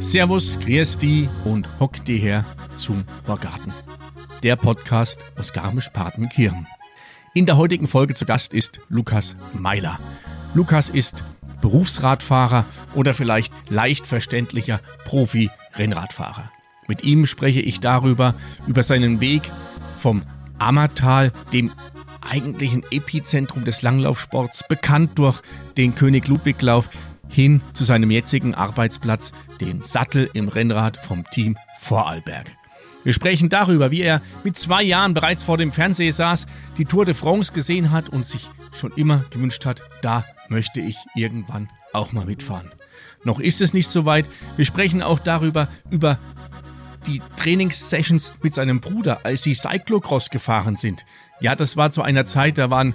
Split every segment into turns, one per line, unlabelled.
Servus, die und hock die her zum Horgarten. Der Podcast aus Garmisch-Partenkirchen. In der heutigen Folge zu Gast ist Lukas Meiler. Lukas ist Berufsradfahrer oder vielleicht leicht verständlicher Profi-Rennradfahrer. Mit ihm spreche ich darüber, über seinen Weg vom Ammertal, dem eigentlichen Epizentrum des Langlaufsports, bekannt durch den König Ludwiglauf, hin zu seinem jetzigen Arbeitsplatz, den Sattel im Rennrad vom Team Vorarlberg. Wir sprechen darüber, wie er mit zwei Jahren bereits vor dem Fernseher saß, die Tour de France gesehen hat und sich schon immer gewünscht hat, da möchte ich irgendwann auch mal mitfahren. Noch ist es nicht so weit. Wir sprechen auch darüber, über die Trainingssessions mit seinem Bruder, als sie Cyclocross gefahren sind. Ja, das war zu einer Zeit, da waren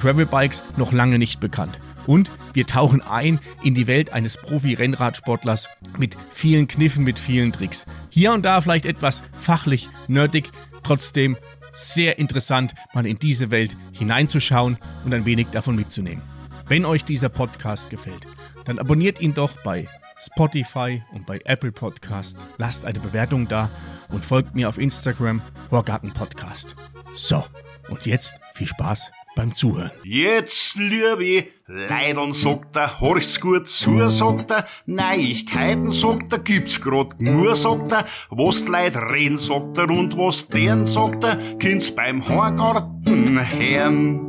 Gravelbikes noch lange nicht bekannt. Und wir tauchen ein in die Welt eines Profi-Rennradsportlers mit vielen Kniffen, mit vielen Tricks. Hier und da vielleicht etwas fachlich, nerdig, trotzdem sehr interessant, mal in diese Welt hineinzuschauen und ein wenig davon mitzunehmen. Wenn euch dieser Podcast gefällt, dann abonniert ihn doch bei Spotify und bei Apple Podcast. Lasst eine Bewertung da und folgt mir auf Instagram Horgarten Podcast. So, und jetzt viel Spaß beim Zuhören.
Jetzt, liebe Leidern, sagt er, horch's gut zu, sagt er, Neuigkeiten, sagt er, gibt's grad nur, sagt er, was die Leute reden, sagt er, und was deren, sagt er, kind's beim Horgarten hören.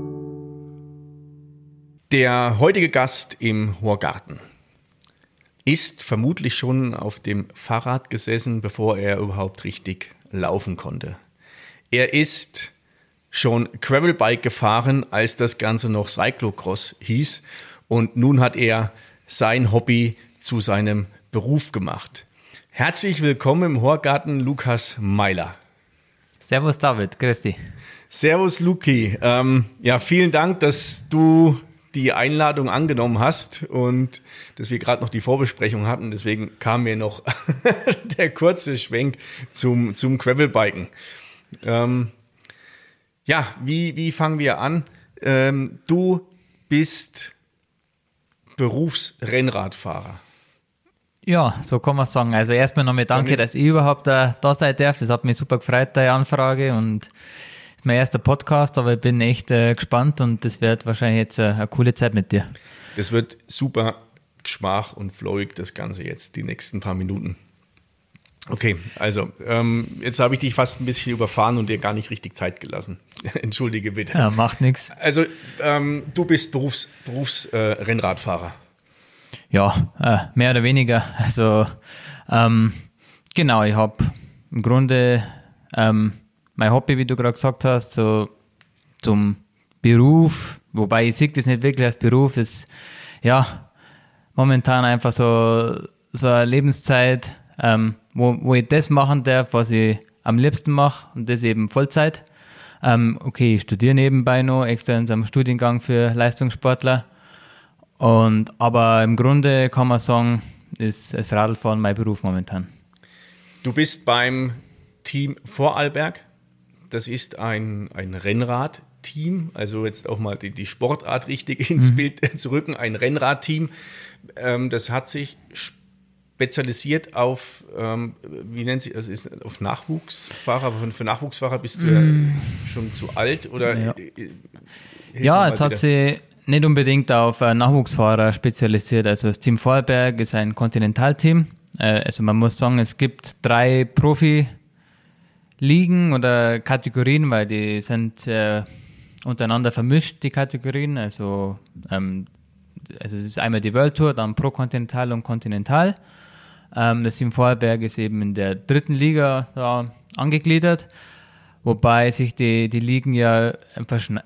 Der heutige Gast im Horgarten ist vermutlich schon auf dem Fahrrad gesessen, bevor er überhaupt richtig laufen konnte. Er ist schon Gravelbike gefahren, als das Ganze noch Cyclocross hieß. Und nun hat er sein Hobby zu seinem Beruf gemacht. Herzlich willkommen im Horgarten, Lukas Meiler.
Servus David, grüß dich.
Servus Luki. Ähm, ja, vielen Dank, dass du die Einladung angenommen hast und dass wir gerade noch die Vorbesprechung hatten. Deswegen kam mir noch der kurze Schwenk zum, zum Gravelbiken. Ähm, ja, wie, wie fangen wir an? Ähm, du bist Berufsrennradfahrer.
Ja, so kann man sagen. Also erstmal nochmal danke, dass ich überhaupt da, da sein darf. Das hat mich super gefreut, deine Anfrage und ist mein erster Podcast, aber ich bin echt äh, gespannt und das wird wahrscheinlich jetzt äh, eine coole Zeit mit dir.
Das wird super geschmach und flowig, das Ganze jetzt, die nächsten paar Minuten. Okay, also ähm, jetzt habe ich dich fast ein bisschen überfahren und dir gar nicht richtig Zeit gelassen. Entschuldige bitte.
Ja, macht nichts.
Also ähm, du bist Berufs, Berufsrennradfahrer.
Äh, ja, äh, mehr oder weniger. Also ähm, genau, ich habe im Grunde ähm, mein Hobby, wie du gerade gesagt hast, so zum Beruf, wobei ich sehe das nicht wirklich als Beruf, ist ja momentan einfach so, so eine Lebenszeit, ähm, wo, wo ich das machen darf, was ich am liebsten mache und das eben Vollzeit. Ähm, okay, ich studiere nebenbei noch extra in einem Studiengang für Leistungssportler. Und, aber im Grunde kann man sagen, ist das Radlfahren mein Beruf momentan.
Du bist beim Team Vorarlberg. Das ist ein, ein Rennradteam, also jetzt auch mal die, die Sportart richtig ins mhm. Bild zu rücken, ein Rennradteam. Ähm, das hat sich spezialisiert auf, ähm, wie nennt sie, also ist auf Nachwuchsfahrer, aber für Nachwuchsfahrer bist du mm. ja schon zu alt oder?
Ja, ja jetzt hat sie nicht unbedingt auf äh, Nachwuchsfahrer spezialisiert. Also das Team Vorarlberg ist ein Kontinentalteam. Äh, also man muss sagen, es gibt drei Profi-Ligen oder Kategorien, weil die sind äh, untereinander vermischt, die Kategorien. Also, ähm, also es ist einmal die World Tour, dann Pro Continental und Continental. Ähm, das Team Vorarlberg ist eben in der dritten Liga da angegliedert, wobei sich die, die Ligen ja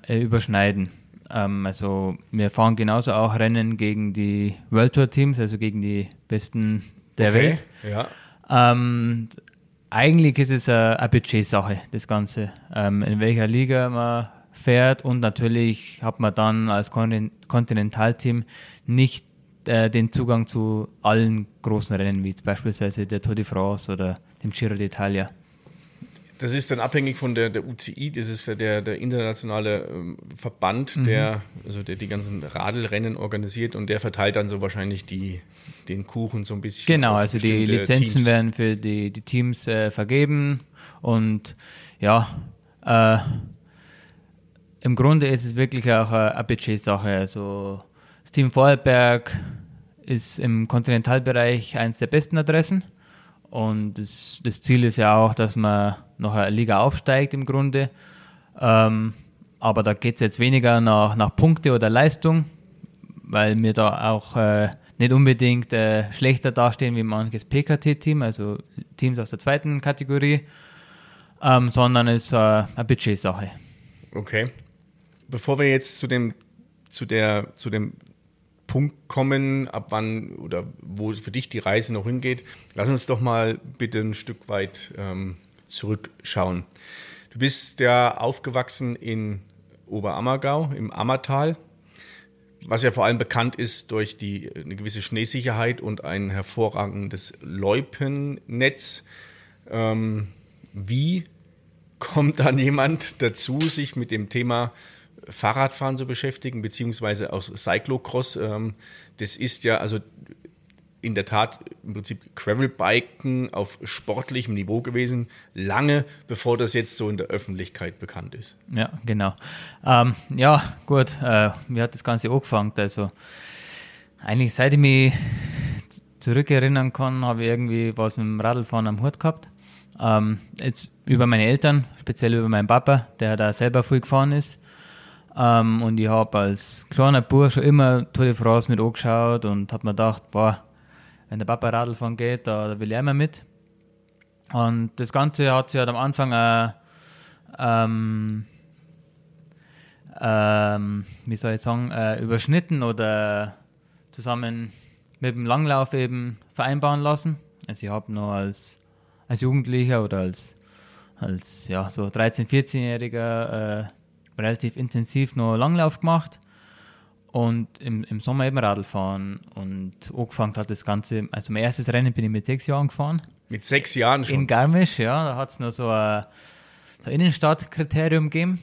äh, überschneiden. Ähm, also wir fahren genauso auch Rennen gegen die World Tour Teams, also gegen die besten der okay, Welt.
Ja.
Ähm, eigentlich ist es eine, eine Budgetsache, das Ganze, ähm, in welcher Liga man fährt und natürlich hat man dann als Kontinentalteam nicht äh, den Zugang zu allen großen Rennen, wie beispielsweise der Tour de France oder dem Giro d'Italia.
Das ist dann abhängig von der, der UCI, das ist ja der, der internationale ähm, Verband,
Mhm.
der, also der die ganzen Radelrennen organisiert und der verteilt dann so wahrscheinlich die, den Kuchen so ein bisschen.
Genau, also die Lizenzen
Teams.
werden für die, die Teams äh, vergeben und ja, äh, im Grunde ist es wirklich auch eine Budgetsache. Also das Team Vorarlberg ist im Kontinentalbereich eines der besten Adressen und das, das Ziel ist ja auch, dass man noch eine Liga aufsteigt im Grunde. Ähm, aber da geht es jetzt weniger nach, nach Punkte oder Leistung, weil wir da auch äh, nicht unbedingt äh, schlechter dastehen wie manches PKT-Team, also Teams aus der zweiten Kategorie, ähm, sondern es ist äh, eine Budgetsache.
Okay. Bevor wir jetzt zu dem, zu der, zu dem Punkt kommen, ab wann oder wo für dich die Reise noch hingeht, lass uns doch mal bitte ein Stück weit ähm, zurückschauen. Du bist ja aufgewachsen in Oberammergau, im Ammertal, was ja vor allem bekannt ist durch die, eine gewisse Schneesicherheit und ein hervorragendes Loipennetz. Ähm, wie kommt dann jemand dazu, sich mit dem Thema Fahrradfahren zu beschäftigen, beziehungsweise auch Cyclocross? Ähm, das ist ja also in der Tat im Prinzip Gravelbiken auf sportlichem Niveau gewesen, lange bevor das jetzt so in der Öffentlichkeit bekannt ist.
Ja, genau. Ähm, ja, gut, äh, wie hat das Ganze angefangen? Also, eigentlich seit ich mich zurückerinnern kann, habe ich irgendwie was mit dem Radlfahren am Hut gehabt. Ähm, jetzt über meine Eltern, speziell über meinen Papa, der da selber viel gefahren ist. Ähm, und ich habe als kleiner Bub schon immer Tour de France mit angeschaut und habe mir gedacht, boah, wenn der Papa Radl fahren geht, da, will ich immer mit. Und das Ganze hat sich halt am Anfang äh, ähm, ähm, wie soll ich sagen, äh, überschnitten oder zusammen mit dem Langlauf eben vereinbaren lassen. Also ich habe noch als, als Jugendlicher oder als, als ja, so 13-, 14-Jähriger äh, relativ intensiv noch Langlauf gemacht und im, im Sommer eben Radl fahren und angefangen hat das Ganze, also mein erstes Rennen bin ich mit sechs Jahren gefahren.
Mit sechs Jahren
In
schon.
Garmisch, ja, da hat es noch so ein, so ein Innenstadtkriterium gegeben,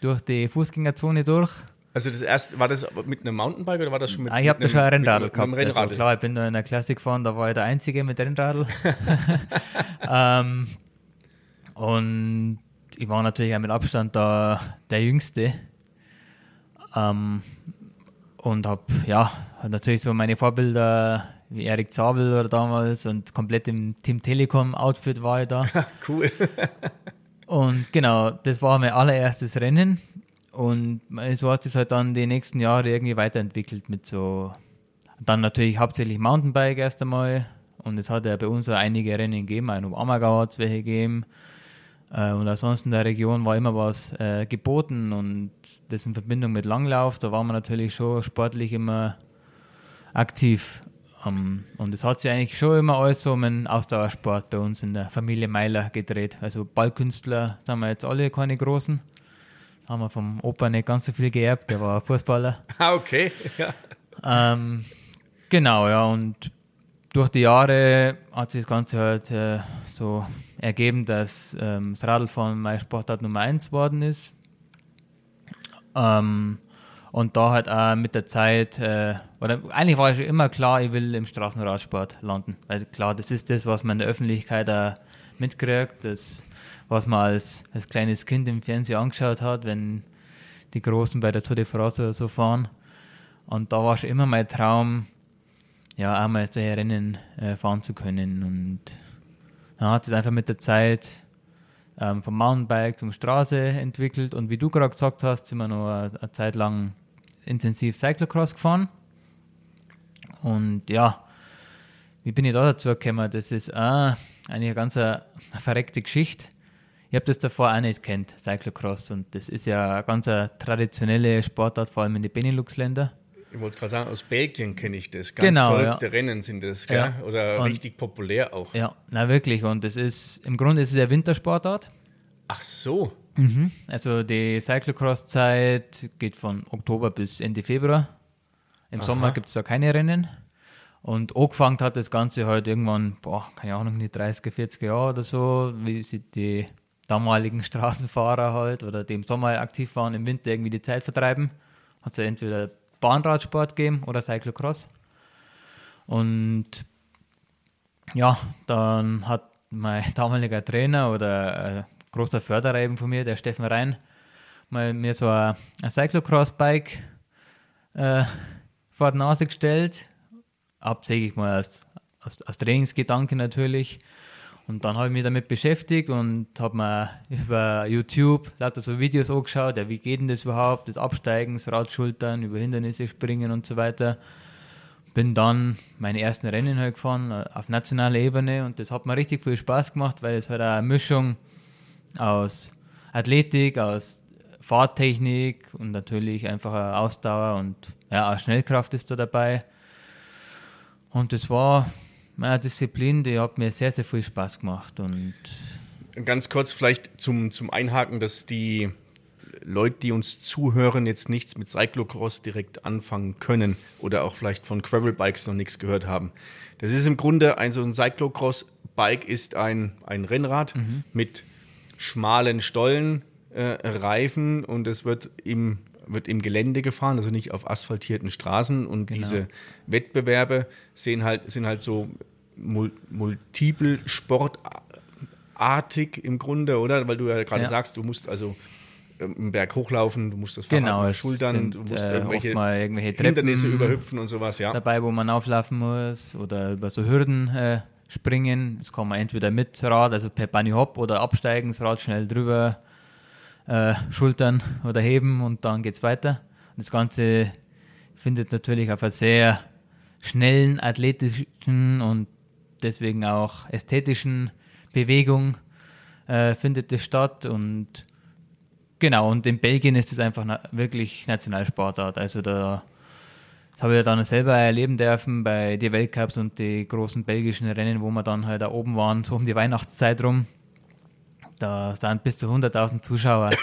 durch die Fußgängerzone durch.
Also das erste, war das mit einem Mountainbike oder war das schon mit
Ah, ich habe da schon ein Rennradl
mit,
gehabt.
Mit
Also,
Rennradl.
klar, ich bin da in der Klasse gefahren, da war ich der Einzige mit Rennradl. ähm, und ich war natürlich auch mit Abstand da der Jüngste. Ähm, und habe, ja, hab natürlich so meine Vorbilder wie Erik Zabel oder damals und komplett im Team Telekom Outfit war ich da.
Cool.
Und genau, das war mein allererstes Rennen. Und so hat es halt dann die nächsten Jahre irgendwie weiterentwickelt mit so, dann natürlich hauptsächlich Mountainbike erst einmal. Und es hat ja bei uns auch einige Rennen gegeben, auch in Ammergau hat es welche gegeben. Äh, Und ansonsten in der Region war immer was äh, geboten und das in Verbindung mit Langlauf, da waren wir natürlich schon sportlich immer aktiv. Ähm, und es hat sich eigentlich schon immer alles so um einen Ausdauersport bei uns in der Familie Meiler gedreht. Also Ballkünstler sind wir jetzt alle keine großen. Haben wir vom Opa nicht ganz so viel geerbt, der war Fußballer.
ah, okay. Ja.
Ähm, genau, ja, und durch die Jahre hat sich das Ganze halt äh, so ergeben, dass ähm, das Radlfahren meine Sportart Nummer 1 geworden ist. Ähm, und da halt auch mit der Zeit, äh, oder eigentlich war schon immer klar, ich will im Straßenradsport landen. Weil klar, das ist das, was man in der Öffentlichkeit auch mitkriegt, das, was man als, als kleines Kind im Fernsehen angeschaut hat, wenn die Großen bei der Tour de France oder so fahren. Und da war schon immer mein Traum, ja, einmal solche Rennen äh, fahren zu können. Und dann hat es einfach mit der Zeit ähm, vom Mountainbike zum Straße entwickelt. Und wie du gerade gesagt hast, sind wir noch eine, eine Zeit lang intensiv Cyclocross gefahren. Und ja, wie bin ich da dazu gekommen? Das ist ah, eigentlich eine ganz eine verreckte Geschichte. Ich habe das davor auch nicht kennt, Cyclocross. Und das ist ja eine ganz eine traditionelle Sportart, vor allem in den Benelux-Ländern.
Ich wollte gerade sagen, aus Belgien kenne ich das. Ganz
Genau,
verrückte
ja.
Rennen sind das, gell?
Ja.
Oder
Und-
richtig populär auch.
Ja, na wirklich. Und das ist, im Grunde ist es ja Wintersportart.
Ach so.
Also die Cyclocross-Zeit geht von Oktober bis Ende Februar. Im Sommer gibt es da keine Rennen. Und angefangen hat das Ganze halt irgendwann, boah, keine Ahnung, die 30er, 40er Jahre oder so, wie sich die damaligen Straßenfahrer halt oder die im Sommer aktiv waren, im Winter irgendwie die Zeit vertreiben. Hat es ja entweder Bahnradsport gegeben oder Cyclocross. Und ja, dann hat mein damaliger Trainer oder äh, großer Förderer eben von mir, der Steffen Rhein, mal mir so ein, ein Cyclocross-Bike äh, vor die Nase gestellt. Absäglich mal als, als, als Trainingsgedanke natürlich. Und dann habe ich mich damit beschäftigt und habe mir über YouTube lauter so Videos angeschaut, ja, wie geht denn das überhaupt, das Absteigen, das Radschultern, über Hindernisse springen und so weiter. Bin dann meine ersten Rennen halt gefahren äh, auf nationaler Ebene und das hat mir richtig viel Spaß gemacht, weil es halt eine Mischung aus Athletik, aus Fahrtechnik und natürlich einfach Ausdauer und ja, auch Schnellkraft ist da dabei. Und das war meine Disziplin, die hat mir sehr, sehr viel Spaß gemacht. Und
Ganz kurz vielleicht zum, zum Einhaken, dass die Leute, die uns zuhören, jetzt nichts mit Cyclocross direkt anfangen können oder auch vielleicht von Gravel-Bikes noch nichts gehört haben. Das ist im Grunde ein so ein Cyclocross-Bike ist ein, ein Rennrad mhm. mit schmalen Stollen, äh, Reifen und es wird im, wird im Gelände gefahren, also nicht auf asphaltierten Straßen. Und genau. diese Wettbewerbe sehen halt, sind halt so multiple sportartig im Grunde, oder? Weil du ja gerade ja. sagst, du musst also ähm, einen Berg hochlaufen, du musst das
Fahrrad genau,
schultern,
sind,
du musst
äh,
irgendwelche,
irgendwelche
Hindernisse überhüpfen und sowas, ja.
Dabei, wo man auflaufen muss oder über so Hürden äh, springen. Das kann man entweder mit Rad, also per Bunny Hop oder absteigen, das Rad schnell drüber äh, schultern oder heben und dann geht es weiter. Und das Ganze findet natürlich auf einer sehr schnellen, athletischen und deswegen auch ästhetischen Bewegung äh, findet es statt und genau, und in Belgien ist es einfach na wirklich Nationalsportart. Also da das habe ich dann selber erleben dürfen bei den Weltcups und die großen belgischen Rennen, wo wir dann halt da oben waren, so um die Weihnachtszeit rum. Da sind bis zu 100.000 Zuschauer.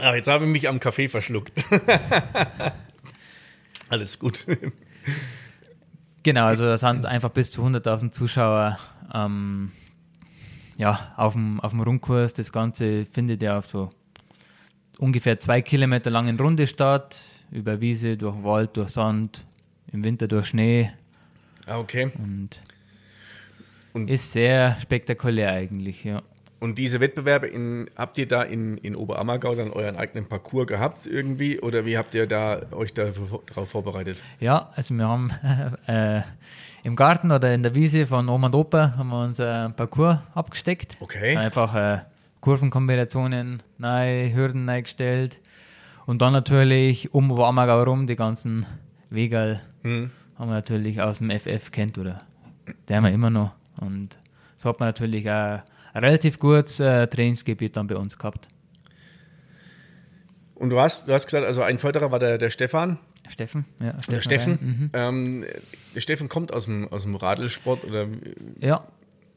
Ah, jetzt habe ich mich am Kaffee verschluckt. Alles gut.
Genau, also da sind einfach bis zu 100.000 Zuschauer ähm, ja, auf, dem, auf dem Rundkurs. Das Ganze findet ja auf so ungefähr zwei Kilometer langen Runde statt, über Wiese, durch Wald, durch Sand, im Winter durch Schnee.
Ah, okay.
Und, und ist sehr spektakulär eigentlich, ja.
Und diese Wettbewerbe, in, habt ihr da in, in Oberammergau dann euren eigenen Parcours gehabt irgendwie oder wie habt ihr da euch darauf vorbereitet?
Ja, also wir haben äh, im Garten oder in der Wiese von Oma und Opa haben wir unser Parcours abgesteckt.
Okay.
Einfach äh, Kurvenkombinationen, neue Hürden eingestellt und dann natürlich um Oberammergau rum die ganzen Wegal hm. haben wir natürlich aus dem FF kennt oder der haben wir immer noch und so hat man natürlich auch relativ gutes äh, Trainingsgebiet dann bei uns gehabt.
Und du hast, du hast gesagt, also ein Förderer war der, der Stefan.
Steffen, ja.
Steffen. Der Steffen. Mhm. Ähm, der Steffen kommt aus dem, aus dem Radlsport oder?
Ja,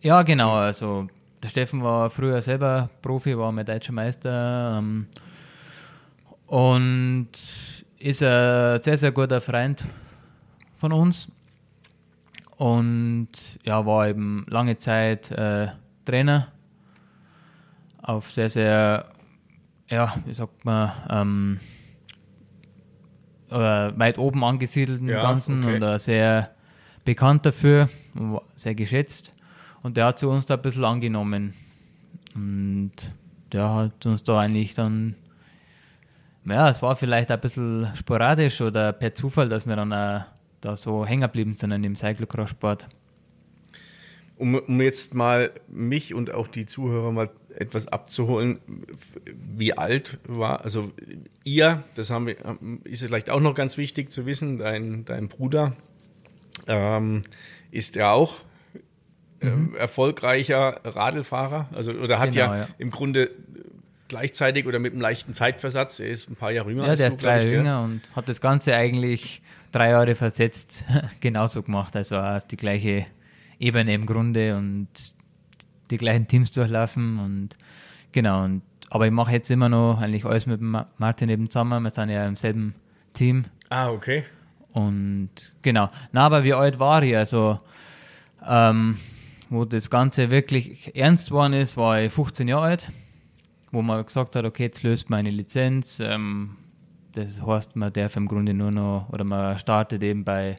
ja, genau. Also der Steffen war früher selber Profi, war mein deutscher Meister ähm, und ist ein sehr, sehr guter Freund von uns. Und ja, war eben lange Zeit äh, Trainer auf sehr, sehr, ja, wie sagt man, ähm, weit oben angesiedelt im ja, Ganzen okay. und sehr bekannt dafür, sehr geschätzt. Und der hat zu uns da ein bisschen angenommen. Und der hat uns da eigentlich dann, ja, es war vielleicht ein bisschen sporadisch oder per Zufall, dass wir dann auch da so hängen geblieben sind in dem Cyclocross-Sport
um, um jetzt mal mich und auch die Zuhörer mal etwas abzuholen, wie alt war, also ihr, das haben wir, ist vielleicht auch noch ganz wichtig zu wissen, dein, dein Bruder ähm, ist ja auch äh, mhm. erfolgreicher Radlfahrer, also oder hat genau, ja, ja, im Grunde gleichzeitig oder mit einem leichten Zeitversatz, er ist ein paar Jahre jünger.
Ja, der du, ist drei Jahre jünger und hat das Ganze eigentlich drei Jahre versetzt genauso gemacht, also auf die gleiche Ebene im Grunde und die gleichen Teams durchlaufen und genau. Und, aber ich mache jetzt immer noch eigentlich alles mit Martin eben zusammen. Wir sind ja im selben Team.
Ah, okay.
Und genau. Na, aber wie alt war ich? Also, ähm, wo das Ganze wirklich ernst geworden ist, war ich 15 Jahre alt, wo man gesagt hat, okay, jetzt löst man eine Lizenz. Ähm, das heißt, man darf im Grunde nur noch, oder man startet eben bei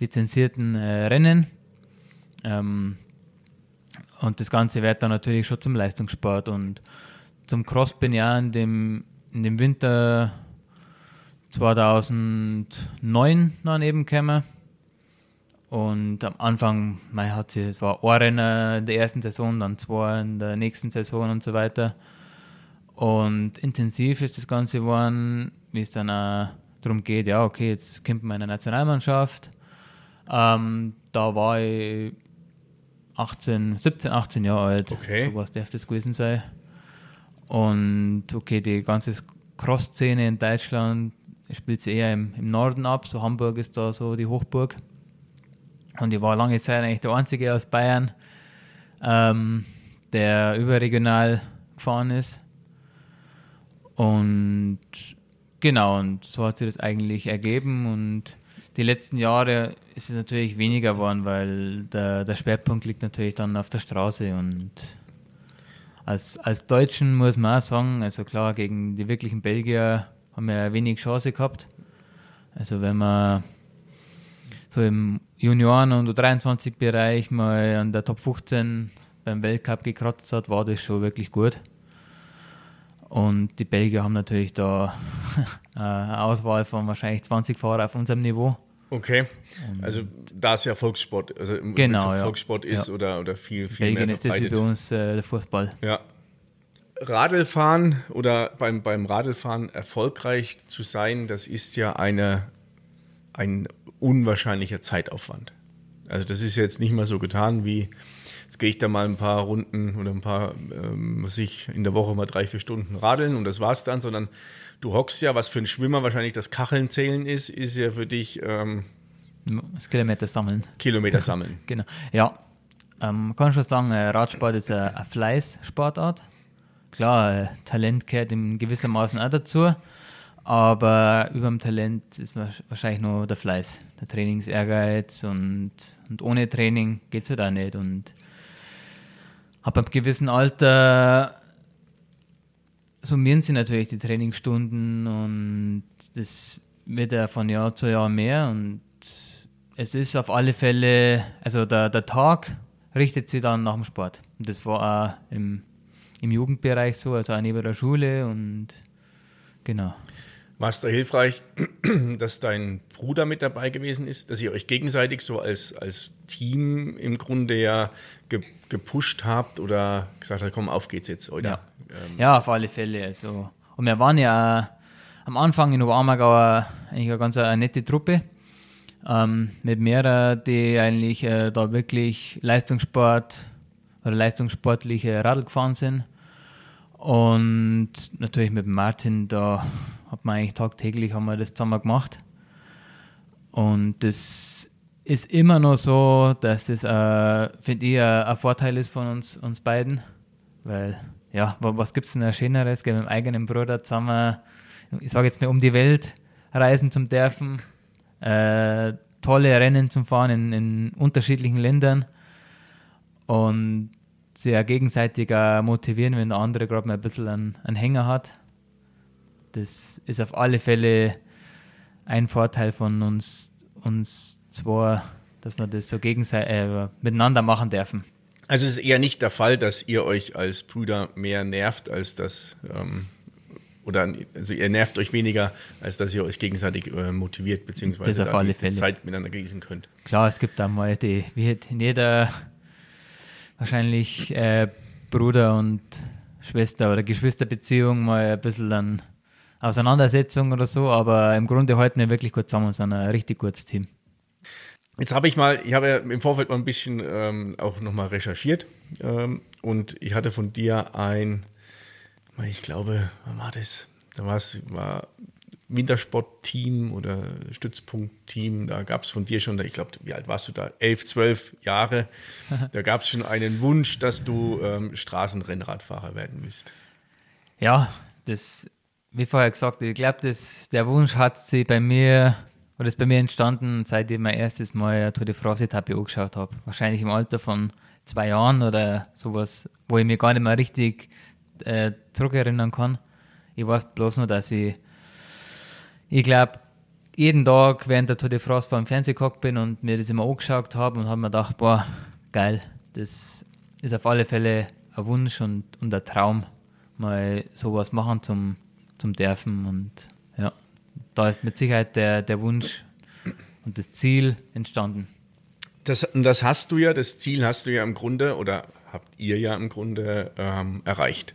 lizenzierten äh, Rennen. Ähm, und das Ganze wird dann natürlich schon zum Leistungssport. Und zum Cross bin ich auch in dem, in dem Winter 2009 dann eben gekommen. Und am Anfang, mein, hat sie, es war ein Rennen in der ersten Saison, dann zwei in der nächsten Saison und so weiter. Und intensiv ist das Ganze geworden, wie es dann auch darum geht, ja, okay, jetzt kommt man in der Nationalmannschaft. Ähm, da war ich 18, 17, 18 Jahre alt.
Okay.
So was darf das gewesen sein. Und okay, die ganze Cross-Szene in Deutschland spielt sie eher im, im Norden ab. So Hamburg ist da so die Hochburg. Und ich war lange Zeit eigentlich der Einzige aus Bayern, ähm, der überregional gefahren ist. Und genau, und so hat sich das eigentlich ergeben. Und die letzten Jahre ist es natürlich weniger geworden, weil der, der Schwerpunkt liegt natürlich dann auf der Straße. Und als, als Deutschen muss man auch sagen, also klar, gegen die wirklichen Belgier haben wir wenig Chance gehabt. Also wenn man so im Junioren- und U23-Bereich mal an der Top 15 beim Weltcup gekratzt hat, war das schon wirklich gut. Und die Belgier haben natürlich da eine Auswahl von wahrscheinlich 20 Fahrern auf unserem Niveau.
Okay. Also da es ja Volkssport, also im-
Genau, ja.
Volkssport ist
Ja.
oder, oder viel, viel
Belgien
mehr
ist das wie
verbreitet.
bei uns äh, der Fußball.
Ja. Radlfahren oder beim, beim Radlfahren erfolgreich zu sein, das ist ja eine, ein unwahrscheinlicher Zeitaufwand. Also das ist jetzt nicht mal so getan wie, jetzt gehe ich da mal ein paar Runden oder ein paar, ähm, was ich, in der Woche mal drei, vier Stunden radeln und das war's dann, sondern du hockst ja, was für einen Schwimmer wahrscheinlich das Kacheln zählen ist, ist ja für dich ähm,
Das Kilometer sammeln.
Kilometer sammeln.
Genau. Ja, ähm, man kann schon sagen, äh, Radsport ist eine, eine Fleißsportart. Klar, äh, Talent gehört in gewissermaßen auch dazu, aber über dem Talent ist wa- wahrscheinlich nur der Fleiß, der Trainingsehrgeiz und, und ohne Training geht es halt auch nicht. Und ab einem gewissen Alter summieren sie natürlich die Trainingsstunden und das wird ja von Jahr zu Jahr mehr und es ist auf alle Fälle, also der, der Tag richtet sich dann nach dem Sport. Und das war auch im, im Jugendbereich so, also auch neben der Schule und genau.
War es da hilfreich, dass dein Bruder mit dabei gewesen ist, dass ihr euch gegenseitig so als, als Team im Grunde ja ge, gepusht habt oder gesagt habt, komm, auf geht's jetzt, oder?
Ja. Ja, auf alle Fälle. Also. Und wir waren ja am Anfang in Oberammergau eigentlich eine ganz eine nette Truppe. Ähm, mit mehreren, die eigentlich äh, da wirklich Leistungssport oder leistungssportliche Radl gefahren sind. Und natürlich mit Martin, da hat man eigentlich tagtäglich haben wir das zusammen gemacht. Und das ist immer noch so, dass das, äh, finde ich, ein Vorteil ist von uns, uns beiden. Weil, ja, wa- was gibt es denn Schöneres, mit dem eigenen Bruder zusammen, ich sage jetzt mal, um die Welt reisen zum dürfen, äh, tolle Rennen zum Fahren in, in unterschiedlichen Ländern und ja gegenseitig motivieren, wenn der andere gerade mal ein bisschen einen, einen Hänger hat. Das ist auf alle Fälle ein Vorteil von uns, uns zwei, dass wir das so gegenseitig äh, miteinander machen dürfen.
Also es ist eher nicht der Fall, dass ihr euch als Brüder mehr nervt, als das, ähm, oder also ihr nervt euch weniger, als dass ihr euch gegenseitig äh, motiviert,
auf
da die, die. Zeit miteinander genießen könnt.
Klar, es gibt da mal die, wie hat in jeder wahrscheinlich äh, Bruder- und Schwester- oder Geschwisterbeziehung mal ein bisschen dann Auseinandersetzung oder so, aber im Grunde halten wir wirklich gut zusammen und sind ein richtig gutes Team.
Jetzt habe ich mal, ich habe ja im Vorfeld mal ein bisschen ähm, auch nochmal recherchiert ähm, und ich hatte von dir ein, ich glaube, wann war das? Da war es war Wintersportteam oder Stützpunktteam, da gab es von dir schon, ich glaube, wie alt warst du da? Elf, zwölf Jahre. Da gab es schon einen Wunsch, dass du ähm, Straßenrennradfahrer werden willst.
Ja, das, wie vorher gesagt, ich glaube, der Wunsch hat sich bei mir, oder ist bei mir entstanden, seit ich mein erstes Mal eine Tour de France-Etappe angeschaut habe. Wahrscheinlich im Alter von zwei Jahren oder sowas, wo ich mir gar nicht mehr richtig äh, zurückerinnern kann. Ich weiß bloß nur, dass ich, ich glaube, jeden Tag während der Tour de France beim Fernsehen gehockt bin und mir das immer angeschaut habe und habe mir gedacht, boah, geil, das ist auf alle Fälle ein Wunsch und, und ein Traum, mal sowas machen zum, zum Dürfen. Und da ist mit Sicherheit der, der Wunsch und das Ziel entstanden.
Das, das hast du ja, das Ziel hast du ja im Grunde oder habt ihr ja im Grunde ähm, erreicht.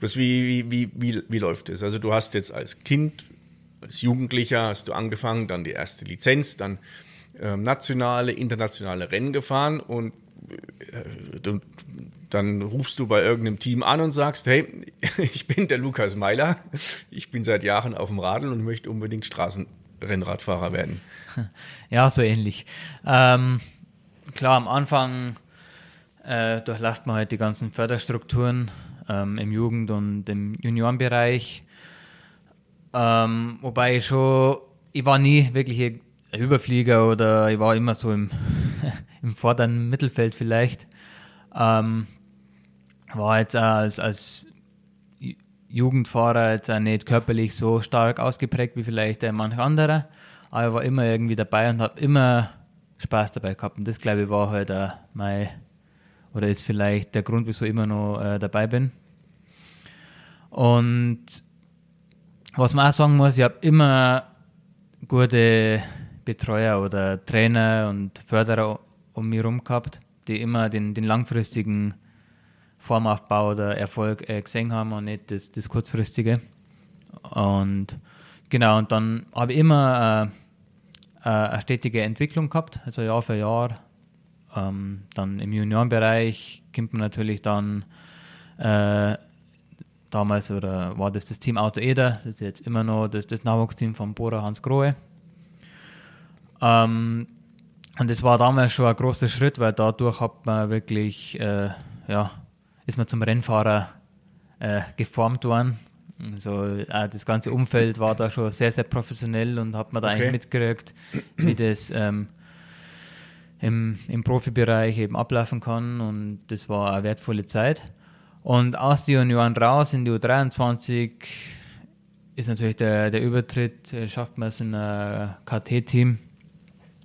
Das wie, wie, wie, wie läuft das? Also du hast jetzt als Kind, als Jugendlicher hast du angefangen, dann die erste Lizenz, dann ähm, nationale, internationale Rennen gefahren und äh, du, dann rufst du bei irgendeinem Team an und sagst, hey, ich bin der Lukas Meiler, ich bin seit Jahren auf dem Radl und möchte unbedingt Straßenrennradfahrer werden.
Ja, so ähnlich. Ähm, klar, am Anfang äh, durchläuft man halt die ganzen Förderstrukturen ähm, im Jugend- und im Juniorenbereich. Ähm, wobei ich schon, ich war nie wirklich ein Überflieger oder ich war immer so im, im vorderen Mittelfeld vielleicht. Ähm, war jetzt als, als Jugendfahrer jetzt auch nicht körperlich so stark ausgeprägt wie vielleicht äh, manch anderer, aber ich war immer irgendwie dabei und habe immer Spaß dabei gehabt. Und das, glaube ich, war halt auch mein, oder ist vielleicht der Grund, wieso ich immer noch äh, dabei bin. Und was man auch sagen muss, ich habe immer gute Betreuer oder Trainer und Förderer um mich herum gehabt, die immer den, den langfristigen Formaufbau oder Erfolg äh, gesehen haben und nicht das, das kurzfristige. Und genau, und dann habe ich immer äh, äh, eine stetige Entwicklung gehabt, also Jahr für Jahr. Ähm, dann im Juniorenbereich kommt man natürlich dann äh, damals oder war das das Team Auto Eder, das ist jetzt immer noch das, das Nachwuchsteam von Bora Hans Grohe. Ähm, und das war damals schon ein großer Schritt, weil dadurch hat man wirklich, äh, ja, ist man zum Rennfahrer äh, geformt worden. Also äh, das ganze Umfeld war da schon sehr, sehr professionell und hat man da okay. eigentlich mitgekriegt, wie das ähm, im, im Profibereich eben ablaufen kann. Und das war eine wertvolle Zeit. Und aus den Junioren raus in die U23 ist natürlich der, der Übertritt, äh, schafft man es in ein KT-Team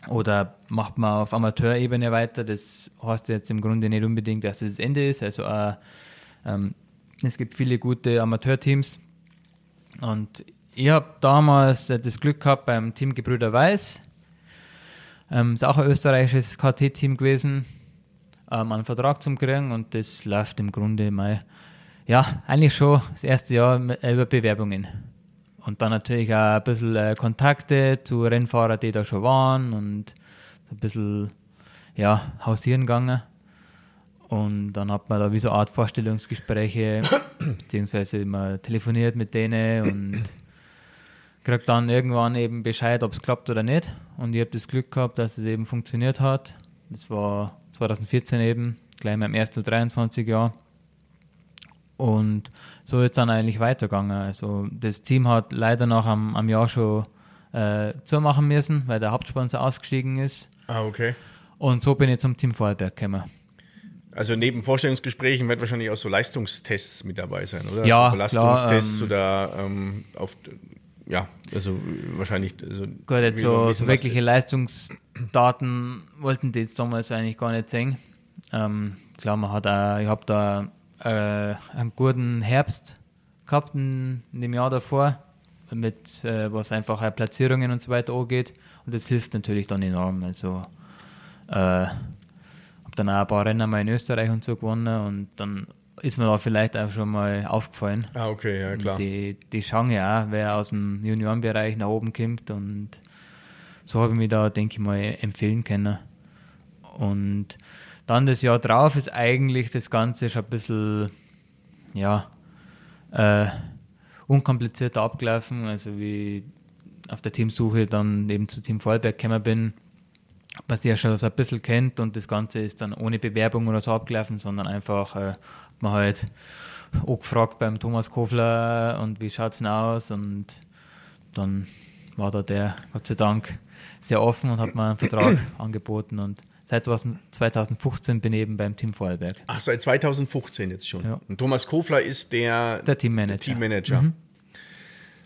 oder macht man auf Amateurebene weiter. Das heißt jetzt im Grunde nicht unbedingt, dass es das Ende ist. Also äh, ähm, es gibt viele gute Amateurteams. Und ich habe damals äh, das Glück gehabt beim Team Gebrüder Weiß. Ähm, ist auch ein österreichisches KT-Team gewesen, ähm, einen Vertrag zum kriegen und das läuft im Grunde mal, ja, eigentlich schon das erste Jahr über Bewerbungen. Und dann natürlich auch ein bisschen äh, Kontakte zu Rennfahrern, die da schon waren und so ein bisschen ja, hausieren gegangen. Und dann hat man da wie so eine Art Vorstellungsgespräche, beziehungsweise man telefoniert mit denen und kriegt dann irgendwann eben Bescheid, ob es klappt oder nicht. Und ich habe das Glück gehabt, dass es eben funktioniert hat. Das war 2014 eben, gleich in meinem ersten 23 Jahr. Und so ist es dann eigentlich weitergegangen. Also das Team hat leider noch am, am Jahr schon äh, zumachen müssen, weil der Hauptsponsor ausgestiegen ist.
Ah, okay.
Und so bin ich zum Team Vorarlberg gekommen.
Also neben Vorstellungsgesprächen wird wahrscheinlich auch so Leistungstests mit dabei sein, oder?
Ja,
also Belastungstests ähm, oder ähm, auf ja, also wahrscheinlich. Also
Gut, jetzt so, so wirkliche Leistungsdaten wollten die jetzt damals eigentlich gar nicht sehen. Ähm, klar, man hat auch, ich habe da äh, einen guten Herbst gehabt in, in dem Jahr davor, mit äh, was einfach äh, Platzierungen und so weiter angeht. Und das hilft natürlich dann enorm. Also äh, habe dann auch ein paar Rennen mal in Österreich und so gewonnen und dann ist mir da vielleicht auch schon mal aufgefallen.
Ah, okay, ja klar.
Die, die schauen ja auch, wer aus dem Juniorenbereich nach oben kommt und so habe ich mich da, denke ich mal, empfehlen können. Und dann das Jahr drauf ist eigentlich das Ganze schon ein bisschen, ja, äh, unkomplizierter abgelaufen. Also wie auf der Teamsuche dann eben zu Team Vorarlberg gekommen bin, was ihr ja schon so ein bisschen kennt und das Ganze ist dann ohne Bewerbung oder so abgelaufen, sondern einfach äh, man halt auch gefragt beim Thomas Kofler und wie schaut es denn aus und dann war da der, Gott sei Dank, sehr offen und hat mir einen Vertrag angeboten und seit 2015 bin ich eben beim Team Vorarlberg.
Ach, seit 2015 jetzt schon.
Ja.
Und Thomas Kofler ist der,
Der Teammanager.
Teammanager.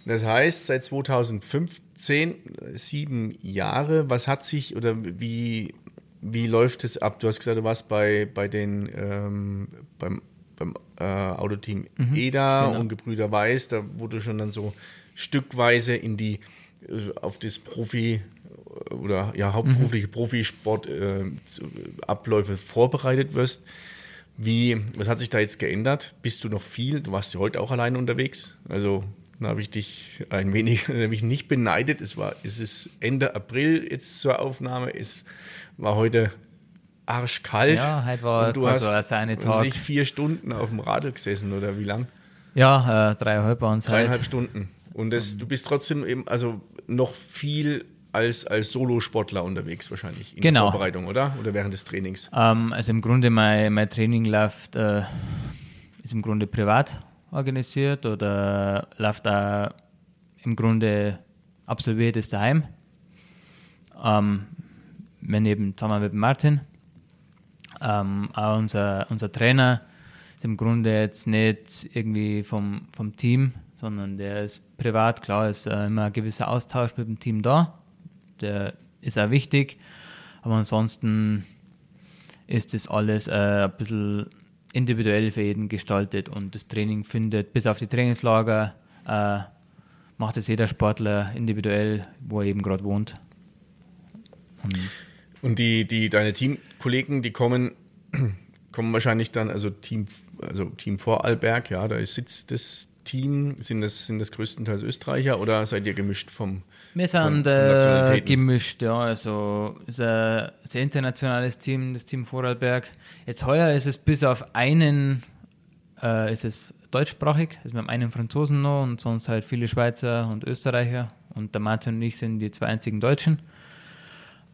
Das heißt, seit 2015, äh, sieben Jahre, was hat sich oder wie, wie läuft es ab? Du hast gesagt, du warst bei, bei den ähm, beim, beim äh, Autoteam EDA
genau.
und Gebrüder Weiß, da wurde schon dann so stückweise in die äh, auf das Profi oder ja hauptberufliche Profisport äh, zu- Abläufe vorbereitet wirst. Wie, was hat sich da jetzt geändert? Bist du noch viel? Du warst ja heute auch alleine unterwegs. Also, da habe ich dich ein wenig nämlich nicht beneidet. Es war, es ist Ende April jetzt zur Aufnahme. Es war heute arschkalt.
Ja, heute war
Und du hast
ein
was
Tag.
weiß ich, vier Stunden auf dem Radl gesessen oder wie lang?
Ja, äh, dreieinhalb waren es
Dreieinhalb
halt.
Stunden. Und das, du bist trotzdem eben, also noch viel als, als Solosportler unterwegs wahrscheinlich in
Genau.
der Vorbereitung, oder? Oder während des Trainings.
Ähm, also im Grunde mein, mein Training läuft, äh, ist im Grunde privat organisiert oder läuft auch im Grunde absolviert ist daheim. Ähm, wenn eben zusammen mit Martin. Ähm, auch unser, unser Trainer ist im Grunde jetzt nicht irgendwie vom, vom Team, sondern der ist privat. Klar ist äh, immer ein gewisser Austausch mit dem Team da. Der ist auch wichtig. Aber ansonsten ist das alles äh, ein bisschen individuell für jeden gestaltet und das Training findet bis auf die Trainingslager äh, macht es jeder Sportler individuell, wo er eben gerade wohnt.
Und die, die, deine Teamkollegen, die kommen, kommen wahrscheinlich dann, also Team, also Team Vorarlberg, ja, da ist sitzt das Team. Sind das, sind das größtenteils Österreicher oder seid ihr gemischt vom
Wir sind
von
äh, gemischt, ja. Also es ist ein sehr internationales Team, das Team Vorarlberg. Jetzt heuer ist es bis auf einen, äh, ist es deutschsprachig. Also wir haben einen Franzosen noch und sonst halt viele Schweizer und Österreicher. Und der Martin und ich sind die zwei einzigen Deutschen.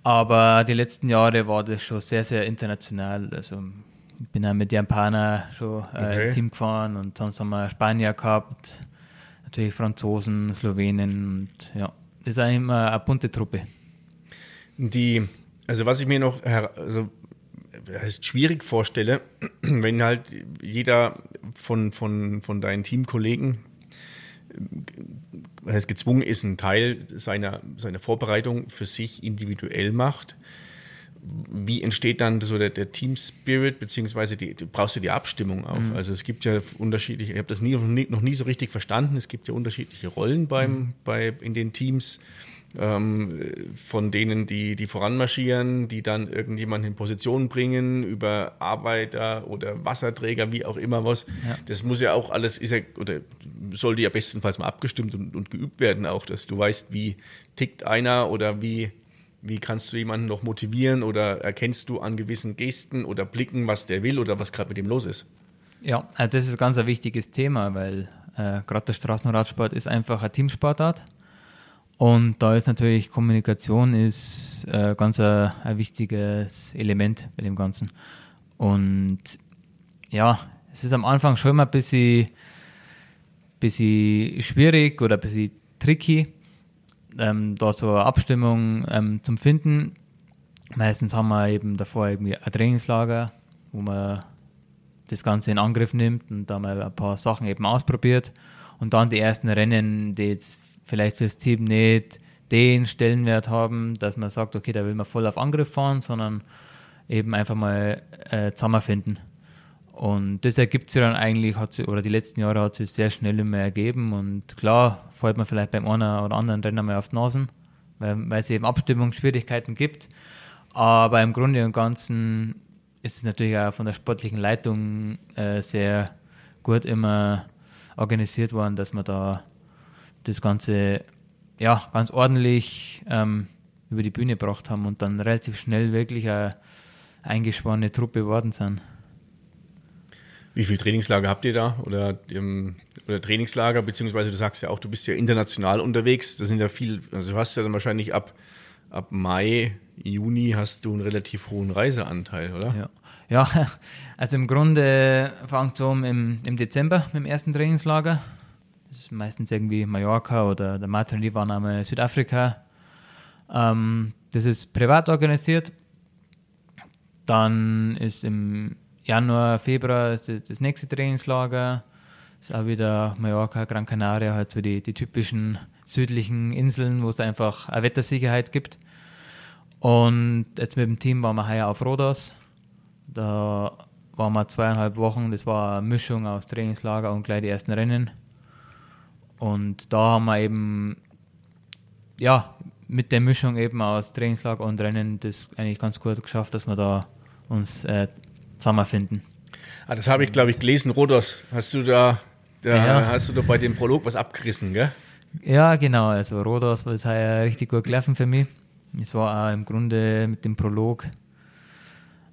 Aber die letzten Jahre war das schon sehr, sehr international. Also bin auch mit Japaner schon äh,
Okay.
im Team gefahren und sonst haben wir Spanier gehabt, natürlich Franzosen, Slowenen und ja, das ist eigentlich immer eine bunte Truppe.
Die, also was ich mir noch also, heißt schwierig vorstelle, wenn halt jeder von, von, von deinen Teamkollegen äh, heißt, gezwungen ist, einen Teil seiner, seiner Vorbereitung für sich individuell macht. Wie entsteht dann so der, der Team Spirit, beziehungsweise die, du brauchst ja die Abstimmung auch. Also es gibt ja unterschiedliche, ich habe das nie, noch, nie, noch nie so richtig verstanden, es gibt ja unterschiedliche Rollen beim, bei, in den Teams ähm, von denen, die, die voranmarschieren, die dann irgendjemanden in Position bringen, über Arbeiter oder Wasserträger, wie auch immer was. Das muss ja auch alles, ist ja, oder sollte ja bestenfalls mal abgestimmt und, und geübt werden, auch, dass du weißt, wie tickt einer oder wie, wie kannst du jemanden noch motivieren oder erkennst du an gewissen Gesten oder Blicken, was der will oder was gerade mit ihm los ist.
Ja, also das ist ganz ein wichtiges Thema, weil äh, gerade der Straßenradsport ist einfach ein Teamsportart. Und da ist natürlich Kommunikation ist äh, ganz ein, ein wichtiges Element bei dem Ganzen. Und ja, es ist am Anfang schon immer ein bisschen, bisschen schwierig oder ein bisschen tricky, ähm, da so eine Abstimmung ähm, zum Finden. Meistens haben wir eben davor irgendwie ein Trainingslager, wo man das Ganze in Angriff nimmt und da mal ein paar Sachen eben ausprobiert und dann die ersten Rennen, die jetzt vielleicht fürs Team nicht den Stellenwert haben, dass man sagt, okay, da will man voll auf Angriff fahren, sondern eben einfach mal äh, zusammenfinden. Und das ergibt sich dann eigentlich, hat sie, oder die letzten Jahre hat sich sehr schnell immer ergeben und klar fällt man vielleicht beim einen oder anderen Renner mal auf die Nasen, weil, weil es eben Abstimmungsschwierigkeiten gibt. Aber im Grunde und Ganzen ist es natürlich auch von der sportlichen Leitung äh, sehr gut immer organisiert worden, dass wir da das Ganze ja, ganz ordentlich ähm, über die Bühne gebracht haben und dann relativ schnell wirklich eine eingespannte Truppe geworden sind.
Wie viel Trainingslager habt ihr da? Oder, ähm, oder Trainingslager, beziehungsweise du sagst ja auch, du bist ja international unterwegs. Das sind ja viel, also du hast ja dann wahrscheinlich ab, ab Mai, Juni hast du einen relativ hohen Reiseanteil, oder?
Ja. ja, also im Grunde fängt es um im, im Dezember mit dem ersten Trainingslager. Das ist meistens irgendwie Mallorca oder der Martin ich waren Südafrika. Ähm, das ist privat organisiert. dann ist im Januar, Februar das, das nächste Trainingslager. Ist auch wieder Mallorca, Gran Canaria, halt so die, die typischen südlichen Inseln, wo es einfach eine Wettersicherheit gibt. Und jetzt mit dem Team waren wir heuer auf Rhodos. Da waren wir zweieinhalb Wochen. Das war eine Mischung aus Trainingslager und gleich die ersten Rennen. Und da haben wir eben, ja, mit der Mischung eben aus Trainingslager und Rennen das eigentlich ganz gut geschafft, dass wir da uns äh, zusammenfinden.
Ah, das habe ich, glaube ich, gelesen. Rodos, hast du da, da ja. hast du da bei dem Prolog was abgerissen, gell?
Ja, genau. Also Rodos war ja richtig gut gelaufen für mich. Es war auch im Grunde mit dem Prolog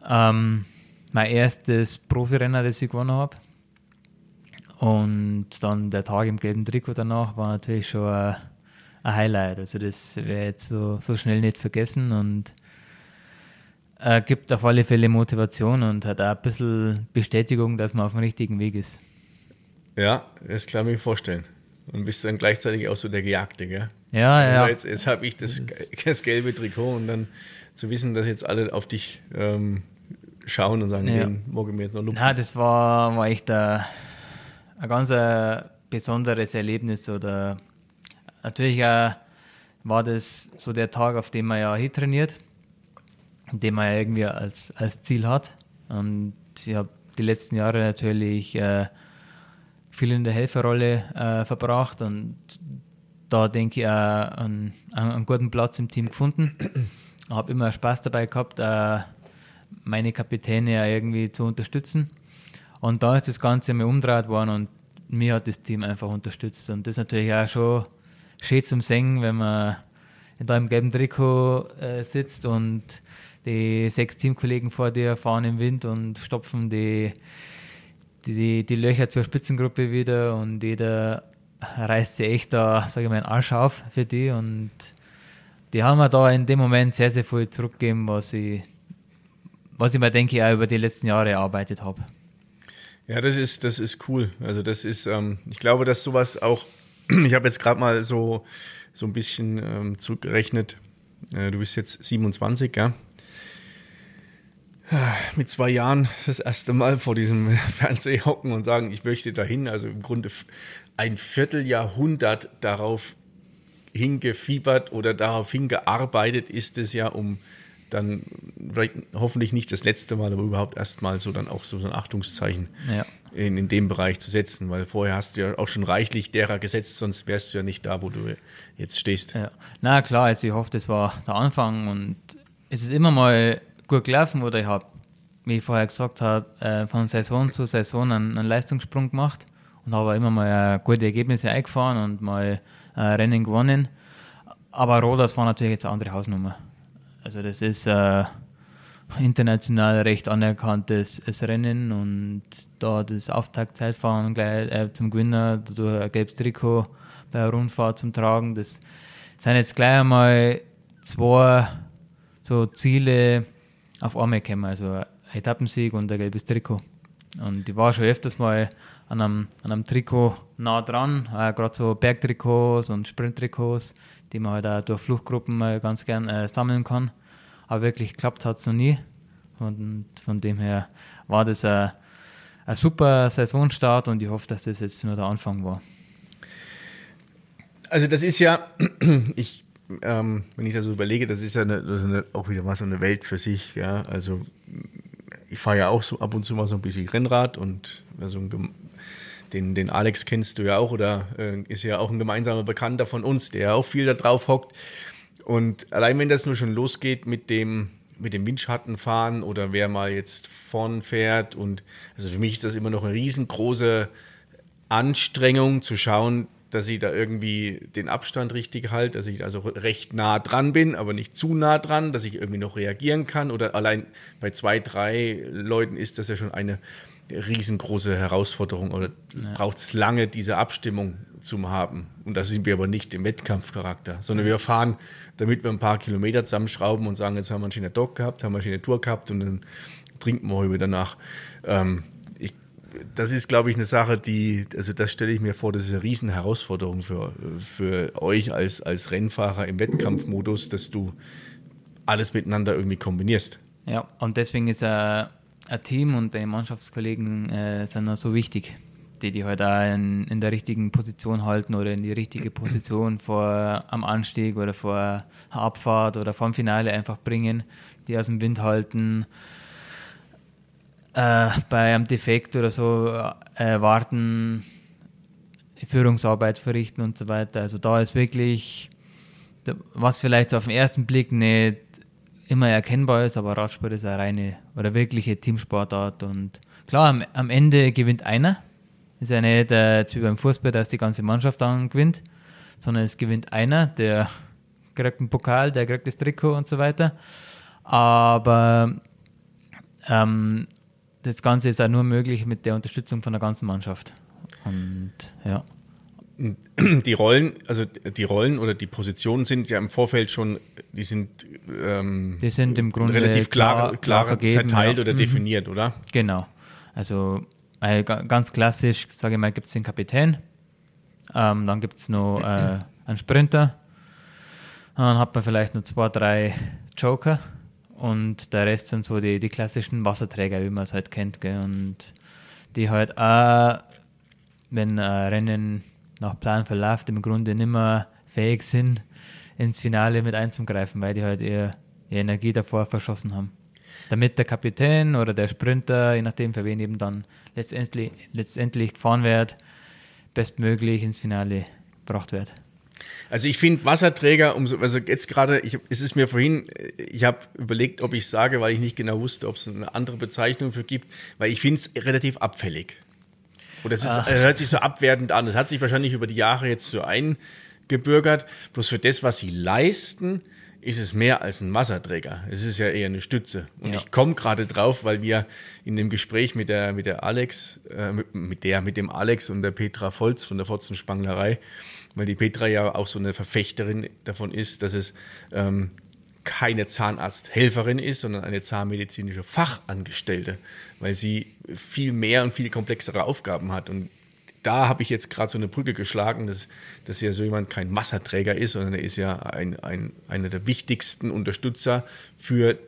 ähm, mein erstes Profirenner, das ich gewonnen habe. Und dann der Tag im gelben Trikot danach war natürlich schon ein, ein Highlight. Also das wäre jetzt so, so schnell nicht vergessen und äh, gibt auf alle Fälle Motivation und hat auch ein bisschen Bestätigung, dass man auf dem richtigen Weg ist.
Ja, das kann ich mir vorstellen. Und bist dann gleichzeitig auch so der Gejagte, gell?
Ja,
also
ja.
Jetzt, jetzt habe ich das, das, gelbe Trikot und dann zu wissen, dass jetzt alle auf dich ähm, schauen und sagen, ja. den morgen mir jetzt noch lupfen.
Ja, das war, war echt ein, ein ganz ein besonderes Erlebnis. Oder natürlich auch war das so der Tag, auf dem man ja hier trainiert, den man irgendwie als, als Ziel hat. Und ich habe die letzten Jahre natürlich äh, viel in der Helferrolle äh, verbracht und da denke ich auch einen, einen guten Platz im Team gefunden. Habe immer Spaß dabei gehabt, äh, meine Kapitäne ja irgendwie zu unterstützen. Und da ist das Ganze mir umgedreht worden und mir hat das Team einfach unterstützt. Und das ist natürlich auch schon schön zum Singen, wenn man in deinem gelben Trikot äh, sitzt und die sechs Teamkollegen vor dir fahren im Wind und stopfen die, die, die Löcher zur Spitzengruppe wieder und jeder reißt sich echt da, sage ich mal, einen Arsch auf für die und die haben mir da in dem Moment sehr, sehr viel zurückgegeben, was ich was ich mir denke, auch über die letzten Jahre erarbeitet habe.
Ja, das ist, das ist cool. Also das ist, ähm, ich glaube, dass sowas auch, ich habe jetzt gerade mal so, so ein bisschen ähm, zurückgerechnet. Äh, du bist jetzt 27, ja? Mit zwei Jahren das erste Mal vor diesem Fernseher hocken und sagen, ich möchte dahin. Also im Grunde ein Vierteljahrhundert darauf hingefiebert oder darauf hingearbeitet ist es ja, um dann hoffentlich nicht das letzte Mal, aber überhaupt erstmal so dann auch so ein Achtungszeichen ja. in, in dem Bereich zu setzen, weil vorher hast du ja auch schon reichlich derer gesetzt, sonst wärst du ja nicht da, wo du jetzt stehst.
Ja. Na klar, also ich hoffe, das war der Anfang und es ist immer mal gut gelaufen oder ich habe, wie ich vorher gesagt habe, äh, von Saison zu Saison einen, einen Leistungssprung gemacht und habe immer mal gute Ergebnisse eingefahren und mal äh, Rennen gewonnen. Aber Rodas war natürlich jetzt eine andere Hausnummer. Also das ist äh, international recht anerkanntes Rennen und da das Auftaktzeitfahren gleich äh, zum Gewinner durch ein gelbes Trikot bei der Rundfahrt zum Tragen, das sind jetzt gleich einmal zwei so Ziele auf einmal gekommen, also Etappensieg und ein gelbes Trikot. Und ich war schon öfters mal an einem, an einem Trikot nah dran, äh, gerade so Bergtrikots und Sprinttrikots die man halt auch durch Fluchtgruppen ganz gern äh, sammeln kann. Aber wirklich geklappt hat es noch nie. Und von dem her war das ein, ein super Saisonstart und ich hoffe, dass das jetzt nur der Anfang war.
Also das ist ja, ich, ähm, wenn ich das so überlege, das ist ja eine, das ist eine, auch wieder mal so eine Welt für sich. Ja? Also ich fahre ja auch so ab und zu mal so ein bisschen Rennrad und also ein den, den Alex kennst du ja auch oder äh, ist ja auch ein gemeinsamer Bekannter von uns, der auch viel da drauf hockt. Und allein wenn das nur schon losgeht mit dem, mit dem Windschattenfahren oder wer mal jetzt vorn fährt und also für mich ist das immer noch eine riesengroße Anstrengung zu schauen, dass ich da irgendwie den Abstand richtig halte, dass ich also recht nah dran bin, aber nicht zu nah dran, dass ich irgendwie noch reagieren kann. Oder allein bei zwei, drei Leuten ist das ja schon eine riesengroße Herausforderung oder ja. braucht es lange, diese Abstimmung zu haben. Und da sind wir aber nicht im Wettkampfcharakter, sondern wir fahren, damit wir ein paar Kilometer zusammenschrauben und sagen, jetzt haben wir einen schönen Dock gehabt, haben wir eine schöne Tour gehabt und dann trinken wir heute danach. Ähm, das ist, glaube ich, eine Sache, die, also das stelle ich mir vor, das ist eine riesen Herausforderung für, für euch als, als Rennfahrer im Wettkampfmodus, dass du alles miteinander irgendwie kombinierst.
Ja, und deswegen ist ein, ein Team und deine Mannschaftskollegen äh, sind so wichtig, die die halt auch in, in, der richtigen Position halten oder in die richtige Position vor am Anstieg oder vor Abfahrt oder vor dem Finale einfach bringen, die aus dem Wind halten. Äh, bei einem Defekt oder so äh, warten, Führungsarbeit verrichten und so weiter. Also da ist wirklich, was vielleicht auf den ersten Blick nicht immer erkennbar ist, aber Radsport ist eine reine oder wirkliche Teamsportart. Und klar, am, am Ende gewinnt einer. Ist ja nicht äh, wie beim Fußball, dass die ganze Mannschaft dann gewinnt, sondern es gewinnt einer, der kriegt einen Pokal, der kriegt das Trikot und so weiter. Aber ähm, das Ganze ist auch nur möglich mit der Unterstützung von der ganzen Mannschaft. Und ja.
Die Rollen, also die Rollen oder die Positionen sind ja im Vorfeld schon, die sind,
ähm, die sind im Grunde
relativ klar, klar, klar verteilt ja. oder mhm. definiert, oder?
Genau. Also ganz klassisch, sage ich mal, gibt es den Kapitän, ähm, dann gibt es noch äh, einen Sprinter, dann hat man vielleicht noch zwei, drei Joker und der Rest sind so die, die klassischen Wasserträger, wie man es halt kennt. Gell? Und die halt auch, wenn ein Rennen nach Plan verläuft, im Grunde nicht mehr fähig sind, ins Finale mit einzugreifen, weil die halt ihre, ihre Energie davor verschossen haben. Damit der Kapitän oder der Sprinter, je nachdem für wen eben dann letztendlich, letztendlich gefahren wird, bestmöglich ins Finale gebracht wird.
Also ich finde Wasserträger, also jetzt gerade, es ist mir vorhin, ich habe überlegt, ob ich sage, weil ich nicht genau wusste, ob es eine andere Bezeichnung für gibt, weil ich finde es relativ abfällig. Oder es ist, hört sich so abwertend an. Es hat sich wahrscheinlich über die Jahre jetzt so eingebürgert. Bloß für das, was sie leisten, ist es mehr als ein Wasserträger. Es ist ja eher eine Stütze. Und ja. ich komme gerade drauf, weil wir in dem Gespräch mit der, mit der Alex, äh, mit, der, mit dem Alex und der Petra Volz von der Fotzenspanglerei, weil die Petra ja auch so eine Verfechterin davon ist, dass es ähm, keine Zahnarzthelferin ist, sondern eine zahnmedizinische Fachangestellte, weil sie viel mehr und viel komplexere Aufgaben hat. Und da habe ich jetzt gerade so eine Brücke geschlagen, dass, dass ja so jemand kein Wasserträger ist, sondern er ist ja ein, ein, einer der wichtigsten Unterstützer für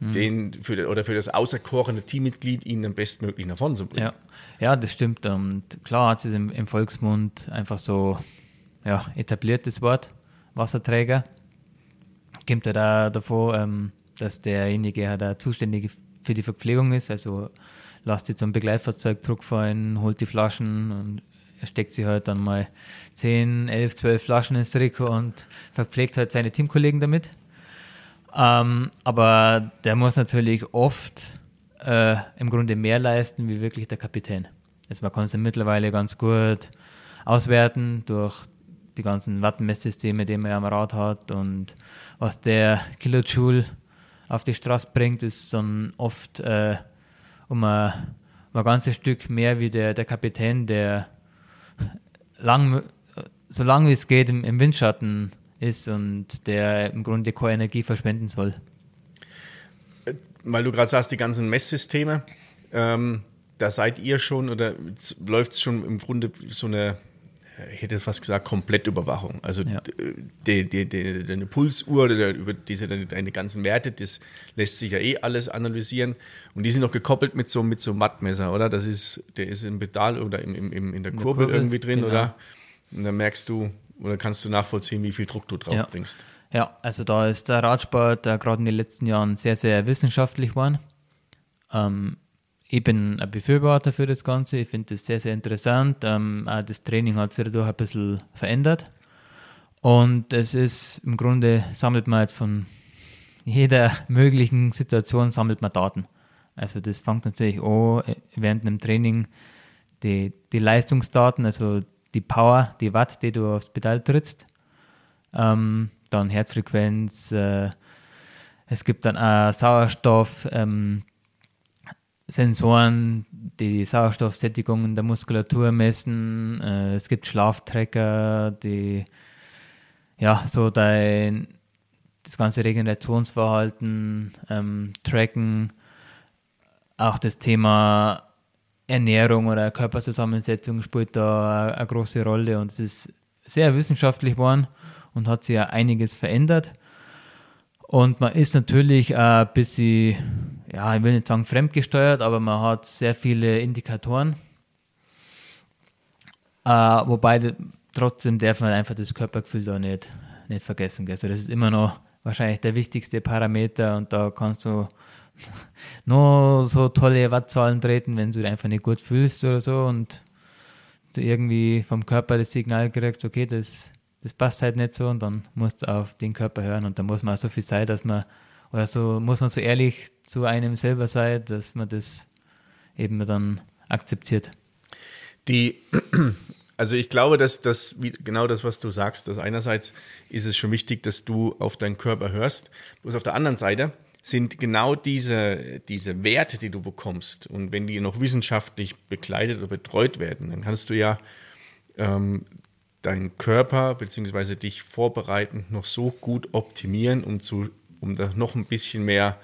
mhm. den für, oder für das auserkorene Teammitglied, ihn am bestmöglich nach vorne zu bringen.
Ja, ja das stimmt. Und klar hat es im, im Volksmund einfach so ja, etabliertes Wort, Wasserträger. Kommt ja da davor, ähm, dass derjenige ja zuständig für die Verpflegung ist, also lasst sie zum Begleitfahrzeug zurückfahren, holt die Flaschen und steckt sie halt dann mal 10, 11, 12 Flaschen ins Trikot und verpflegt halt seine Teamkollegen damit. Ähm, aber der muss natürlich oft äh, im Grunde mehr leisten wie wirklich der Kapitän. Also man kann es mittlerweile ganz gut auswerten durch die ganzen Wattenmesssysteme, die man am Rad hat und was der Kilojoule auf die Straße bringt, ist dann oft äh, um ein, um ein ganzes Stück mehr wie der, der Kapitän, der lang, so lange wie es geht im, im Windschatten ist und der im Grunde keine Energie verschwenden soll.
Weil du gerade sagst, die ganzen Messsysteme, ähm, da seid ihr schon oder läuft es schon im Grunde so eine ich hätte fast gesagt, Komplettüberwachung. Also ja. die, die, die, deine Pulsuhr oder über diese, deine, deine, ganzen Werte, das lässt sich ja eh alles analysieren. Und die sind noch gekoppelt mit so, mit so einem Wattmesser, oder? Das ist, der ist im Pedal oder im, im, in der Kurbel, Kurbel irgendwie drin, genau. oder? Und dann merkst du oder kannst du nachvollziehen, wie viel Druck du drauf
ja.
bringst.
Ja, also da ist der Radsport gerade in den letzten Jahren sehr, sehr wissenschaftlich geworden. Ähm, ich bin ein Befürworter für das Ganze. Ich finde das sehr, sehr interessant. Ähm, das Training hat sich dadurch ein bisschen verändert. Und es ist im Grunde, sammelt man jetzt von jeder möglichen Situation, sammelt man Daten. Also das fängt natürlich an äh, während einem Training die, die Leistungsdaten, also die Power, die Watt, die du aufs Pedal trittst. Ähm, dann Herzfrequenz, äh, es gibt dann auch Sauerstoff, ähm, Sensoren, die die Sauerstoffsättigung in der Muskulatur messen. Äh, es gibt Schlaftrecker, die ja so dein, das ganze Regenerationsverhalten ähm, tracken. Auch das Thema Ernährung oder Körperzusammensetzung spielt da eine, eine große Rolle und es ist sehr wissenschaftlich geworden und hat sich ja einiges verändert. Und man ist natürlich ein bisschen, ja, ich will nicht sagen fremdgesteuert, aber man hat sehr viele Indikatoren. Äh, wobei trotzdem darf man einfach das Körpergefühl da nicht, nicht vergessen. Also das ist immer noch wahrscheinlich der wichtigste Parameter und da kannst du nur so tolle Wattzahlen treten, wenn du dich einfach nicht gut fühlst oder so und du irgendwie vom Körper das Signal kriegst, okay, das, das passt halt nicht so und dann musst du auf den Körper hören und da muss man auch so viel sein, dass man, oder so muss man so ehrlich zu einem selber sein, dass man das eben dann akzeptiert.
Die, also ich glaube, dass das, genau das, was du sagst, dass einerseits ist es schon wichtig, dass du auf deinen Körper hörst, bloß auf der anderen Seite sind genau diese, diese Werte, die du bekommst. Und wenn die noch wissenschaftlich begleitet oder betreut werden, dann kannst du ja ähm, deinen Körper bzw. dich vorbereiten, noch so gut optimieren, um, zu, um da noch ein bisschen mehr,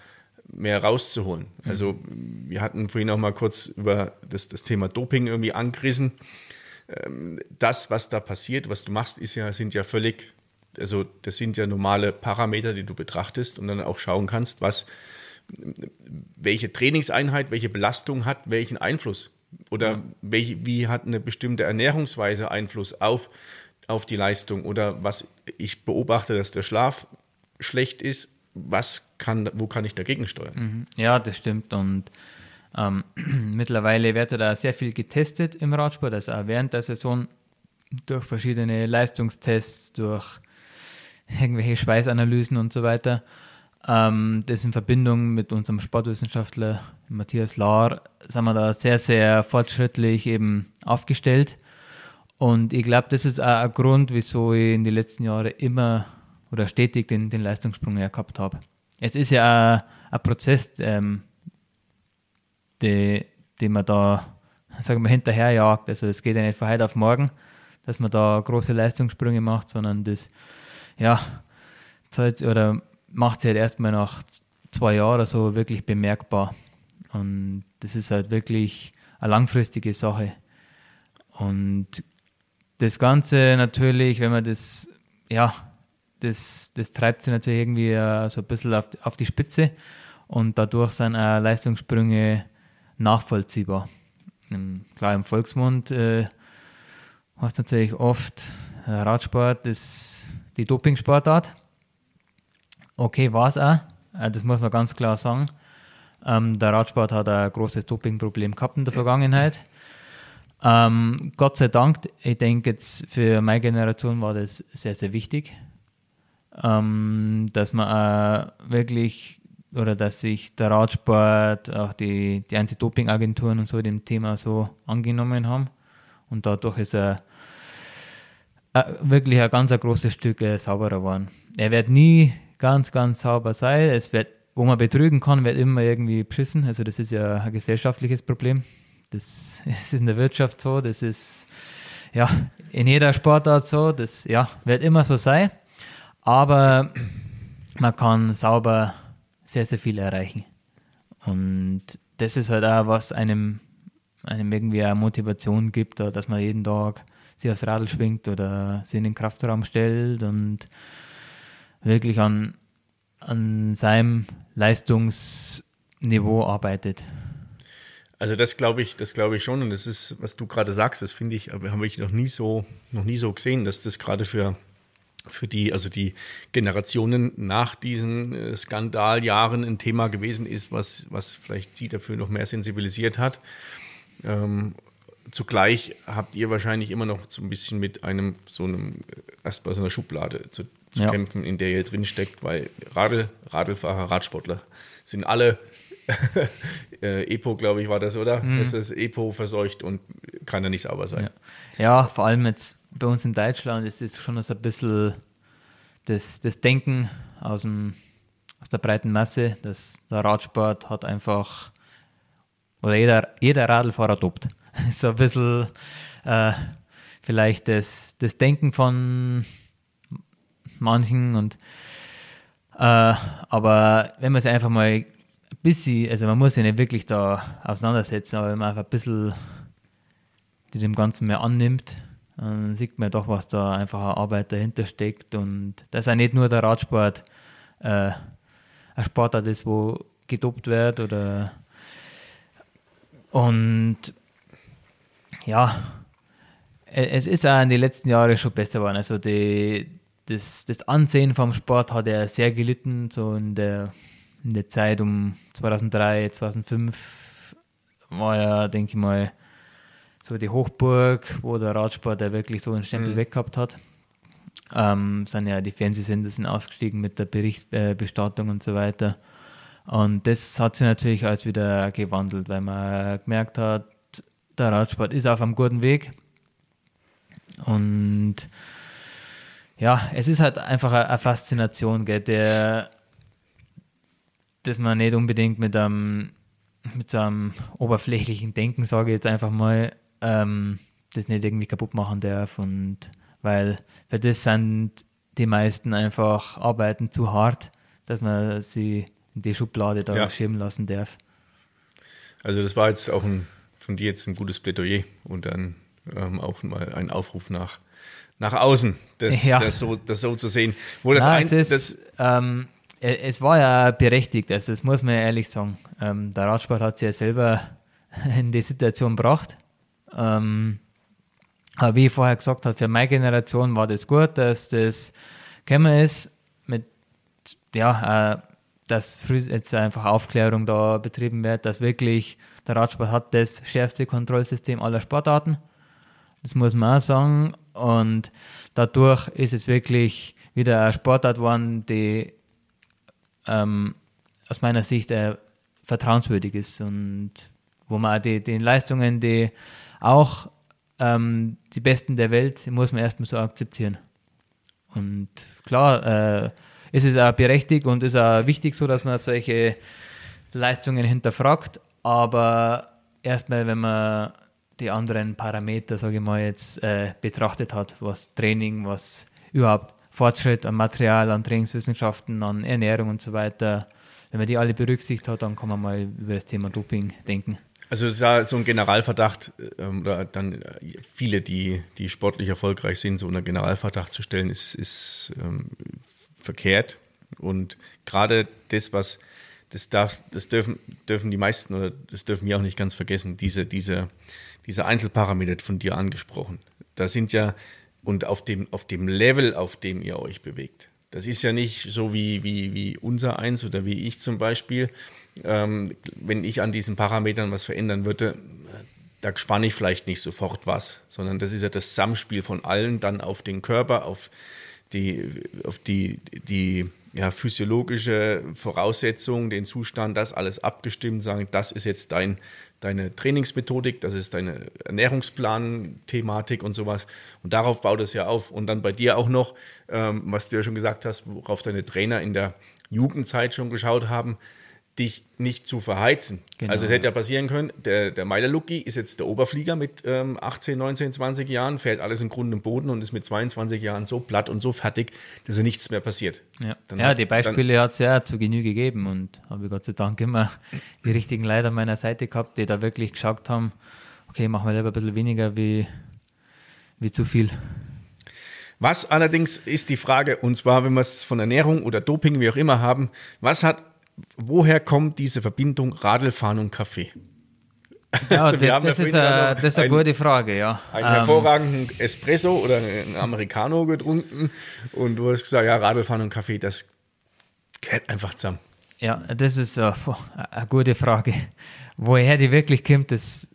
mehr rauszuholen. Mhm. Also wir hatten vorhin auch mal kurz über das, das Thema Doping irgendwie angerissen. Ähm, das, was da passiert, was du machst, ist ja, sind ja völlig also das sind ja normale Parameter, die du betrachtest und dann auch schauen kannst, was, welche Trainingseinheit, welche Belastung hat welchen Einfluss oder ja. welche, wie hat eine bestimmte Ernährungsweise Einfluss auf, auf die Leistung oder was ich beobachte, dass der Schlaf schlecht ist, was kann, wo kann ich dagegen steuern?
Mhm. Ja, das stimmt und ähm, mittlerweile wird da sehr viel getestet im Radsport, also auch während der Saison durch verschiedene Leistungstests, durch irgendwelche Schweißanalysen und so weiter. Ähm, das in Verbindung mit unserem Sportwissenschaftler Matthias Lahr sind wir da sehr, sehr fortschrittlich eben aufgestellt. Und ich glaube, das ist auch ein Grund, wieso ich in den letzten Jahren immer oder stetig den, den Leistungssprung ja gehabt habe. Es ist ja ein, Prozess, ähm, den man da, sagen wir, hinterherjagt. Also es geht ja nicht von heute auf morgen, dass man da große Leistungssprünge macht, sondern das ja, oder macht sie halt erstmal nach zwei Jahren oder so wirklich bemerkbar. Und das ist halt wirklich eine langfristige Sache. Und das Ganze natürlich, wenn man das, ja, das, das treibt sie natürlich irgendwie äh, so ein bisschen auf, auf die Spitze und dadurch sind auch Leistungssprünge nachvollziehbar. Klar, im Volksmund äh, hast du natürlich oft äh, Radsport, das die Dopingsportart. Okay, war es auch. Äh, das muss man ganz klar sagen. Ähm, der Radsport hat ein großes Dopingproblem gehabt in der Vergangenheit. Ähm, Gott sei Dank, ich denke jetzt für meine Generation war das sehr, sehr wichtig, ähm, dass man äh, wirklich oder dass sich der Radsport, auch die, die Anti-Doping-Agenturen und so dem Thema so angenommen haben. Und dadurch ist er äh, wirklich ein ganz ein großes Stück äh, sauberer geworden. Er wird nie ganz, ganz sauber sein. Es wird, wo man betrügen kann, wird immer irgendwie beschissen. Also das ist ja ein gesellschaftliches Problem. Das ist in der Wirtschaft so, das ist ja in jeder Sportart so, das ja, wird immer so sein. Aber man kann sauber sehr, sehr viel erreichen. Und das ist halt auch, was einem, einem irgendwie eine Motivation gibt, dass man jeden Tag sich aufs Radl schwingt oder sich in den Kraftraum stellt und wirklich an, an seinem Leistungsniveau arbeitet.
Also das glaube ich, das glaube ich schon und das ist, was du gerade sagst, das finde ich, habe ich noch nie so, noch nie so gesehen, dass das gerade für für die, also die Generationen nach diesen äh, Skandaljahren ein Thema gewesen ist, was, was vielleicht sie dafür noch mehr sensibilisiert hat. Ähm, zugleich habt ihr wahrscheinlich immer noch so ein bisschen mit einem so einem erstmal so einer Schublade zu, zu ja. kämpfen, in der ihr drin steckt, weil Radl, Radlfahrer, Radsportler sind alle äh, Epo, glaube ich, war das, oder? Mhm. Ist das Epo verseucht und kann ja nicht sauber sein.
Ja. ja. vor allem jetzt bei uns in Deutschland ist es schon so ein bisschen das, das Denken aus, dem, aus der breiten Masse, dass der Radsport hat einfach, oder jeder, jeder Radlfahrer tobt. so ein bisschen äh, vielleicht das, das Denken von manchen und äh, aber wenn man sich einfach mal ein bisschen, also man muss sich nicht wirklich da auseinandersetzen, aber wenn man einfach ein bisschen dem Ganzen mehr annimmt, dann sieht man doch, was da einfach eine Arbeit dahinter steckt und dass auch nicht nur der Radsport äh, ein Sportart ist, wo gedopt wird oder und ja, e, es ist auch in den letzten Jahren schon besser geworden. Also die, das, das Ansehen vom Sport hat ja sehr gelitten, so in der, in der Zeit um 2003, 2005 war ja, denke ich mal, so die Hochburg, wo der Radsport ja wirklich so einen Stempel mhm. weggehabt hat. Ähm, sind ja die Fernsehsender sind ausgestiegen mit der Berichtsbestattung und so weiter. Und das hat sich natürlich alles wieder gewandelt, weil man gemerkt hat, der Radsport ist auf einem guten Weg. Und ja, es ist halt einfach eine Faszination, gell, der, dass man nicht unbedingt mit einem, mit so einem oberflächlichen Denken, sage ich jetzt einfach mal, ähm, das nicht irgendwie kaputt machen darf. Und weil für das sind die meisten einfach arbeiten zu hart, dass man sie in die Schublade da ja. schirmen lassen darf.
Also das war jetzt auch ein, von dir jetzt ein gutes Plädoyer und dann ähm, auch mal ein Aufruf nach, nach außen, das, ja. das, so, das so zu sehen. Wo das,
Nein, ein, ist, ähm, es war ja berechtigt, also das muss man ja ehrlich sagen. Ähm, der Radsport hat sich ja selber in die Situation gebracht. Ähm, aber wie ich vorher gesagt habe, für meine Generation war das gut, dass das gekommen ist mit ja, äh, dass jetzt einfach Aufklärung da betrieben wird, dass wirklich der Radsport hat das schärfste Kontrollsystem aller Sportarten. Das muss man auch sagen. Und dadurch ist es wirklich wieder eine Sportart geworden, die ähm, aus meiner Sicht äh, vertrauenswürdig ist und wo man die, die Leistungen, die auch ähm, die Besten der Welt, muss man erstmal so akzeptieren. Und klar, äh, ist es auch berechtigt und ist auch wichtig so, dass man solche Leistungen hinterfragt. Aber erstmal, wenn man die anderen Parameter, sage ich mal, jetzt äh, betrachtet hat, was Training, was überhaupt Fortschritt an Material, an Trainingswissenschaften, an Ernährung und so weiter, wenn man die alle berücksichtigt hat, dann kann man mal über das Thema Doping denken.
Also es ist ja so ein Generalverdacht, ähm, oder dann äh, viele, die, die sportlich erfolgreich sind, so unter Generalverdacht zu stellen, ist, ist ähm, verkehrt. Und gerade das, was das darf, das dürfen, dürfen die meisten oder das dürfen wir auch nicht ganz vergessen, diese, diese, diese Einzelparameter von dir angesprochen. Da sind ja, und auf dem, auf dem Level, auf dem ihr euch bewegt. Das ist ja nicht so wie, wie, wie unser eins oder wie ich zum Beispiel. Ähm, wenn ich an diesen Parametern was verändern würde, da spanne ich vielleicht nicht sofort was, sondern das ist ja das Zusammenspiel von allen dann auf den Körper, auf die, auf die, die ja, physiologische Voraussetzung, den Zustand, das alles abgestimmt, sagen, das ist jetzt dein, deine Trainingsmethodik, das ist deine Ernährungsplan-Thematik und sowas. Und darauf baut es ja auf. Und dann bei dir auch noch, ähm, was du ja schon gesagt hast, worauf deine Trainer in der Jugendzeit schon geschaut haben, dich nicht zu verheizen. Genau. Also es hätte ja passieren können, der, der Meiler Lucky ist jetzt der Oberflieger mit ähm, 18, 19, 20 Jahren, fährt alles in Grund und Boden und ist mit 22 Jahren so platt und so fertig, dass er nichts mehr passiert.
Ja, ja hat, die Beispiele hat es ja zu Genüge gegeben und habe Gott sei Dank immer die richtigen Leute an meiner Seite gehabt, die da wirklich geschaut haben, okay, machen wir lieber ein bisschen weniger wie, wie zu viel.
Was allerdings ist die Frage, und zwar, wenn wir es von Ernährung oder Doping, wie auch immer haben, was hat woher kommt diese Verbindung Radlfahren und Kaffee?
Ja, also das, das, ist a, das, ist eine gute Frage, ja.
Einen ähm, hervorragenden Espresso oder einen Americano getrunken und du hast gesagt, ja, Radlfahren und Kaffee, das gehört einfach zusammen.
Ja, das ist eine gute Frage. Woher die wirklich kommt, das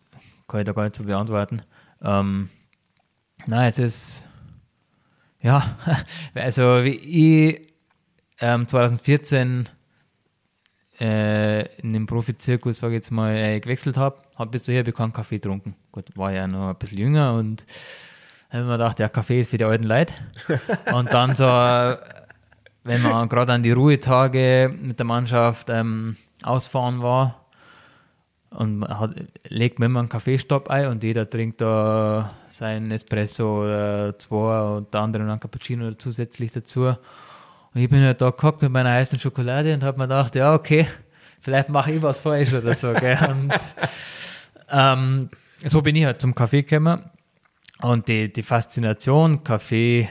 kann ich da gar nicht so beantworten. Ähm, nein, es ist, ja, also wie ich ähm, 2014 äh, in dem Profizirkus, sage ich jetzt mal, äh, gewechselt habe, habe bis daher keinen Kaffee getrunken. Gut, war ja noch ein bisschen jünger und habe mir gedacht, ja, Kaffee ist für die alten Leute. und dann so, wenn man gerade an die Ruhetage mit der Mannschaft ähm, ausfahren war und man hat, legt mir immer einen Kaffeestopp ein und jeder trinkt da seinen Espresso oder zwei und der andere einen Cappuccino zusätzlich dazu. Und ich bin halt da gehockt mit meiner heißen Schokolade und habe mir gedacht, ja, okay, vielleicht mache ich was falsch oder so. Gell? Und ähm, so bin ich halt zum Kaffee gekommen. Und die, die Faszination Kaffee,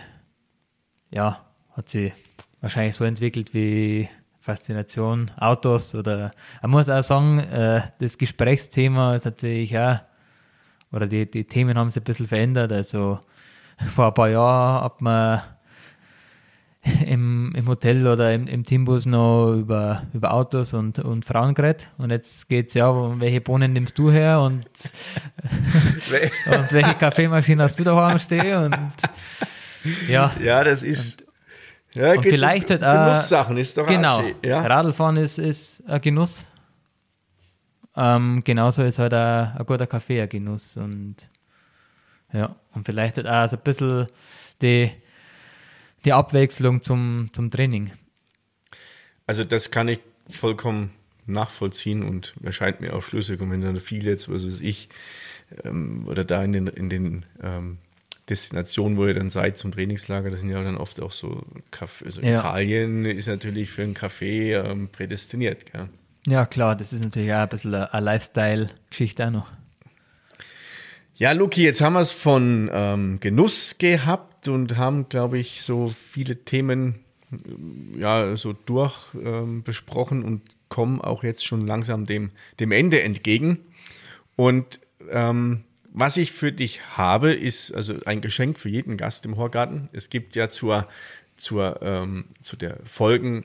ja, hat sich wahrscheinlich so entwickelt wie Faszination Autos oder man muss auch sagen, äh, das Gesprächsthema ist natürlich auch, oder die, die Themen haben sich ein bisschen verändert. Also vor ein paar Jahren hat man im, im Hotel oder im, im Teambus noch über, über Autos und, und Frauen geredet. Und jetzt geht es ja, welche Bohnen nimmst du her und, und welche Kaffeemaschine hast du daheim stehen und ja.
Ja, das ist.
Und, ja, und vielleicht um halt
Genusssachen ist doch
Genau. Ja? Radlfahren ist, ist ein Genuss. Ähm, genauso ist halt ein, ein guter Kaffee ein Genuss. Und ja, und vielleicht halt auch so ein bisschen die, die Abwechslung zum, zum Training.
Also das kann ich vollkommen nachvollziehen und erscheint mir auch schlüssig. Und wenn dann viele jetzt, was weiß ich, ähm, oder da in den, in den ähm, Destinationen, wo ihr dann seid zum Trainingslager, das sind ja dann oft auch so, Kaffee, also ja. Italien ist natürlich für einen Kaffee ähm, prädestiniert. Gell?
Ja, klar, das ist natürlich auch ein bisschen eine Lifestyle-Geschichte auch noch.
Ja, Luki, jetzt haben wir es von ähm, Genuss gehabt und haben, glaube ich, so viele Themen ja, so durch ähm, besprochen und kommen auch jetzt schon langsam dem, dem Ende entgegen. Und ähm, was ich für dich habe, ist also ein Geschenk für jeden Gast im Horgarten. Es gibt ja zur, zur, ähm, zu der Folgen,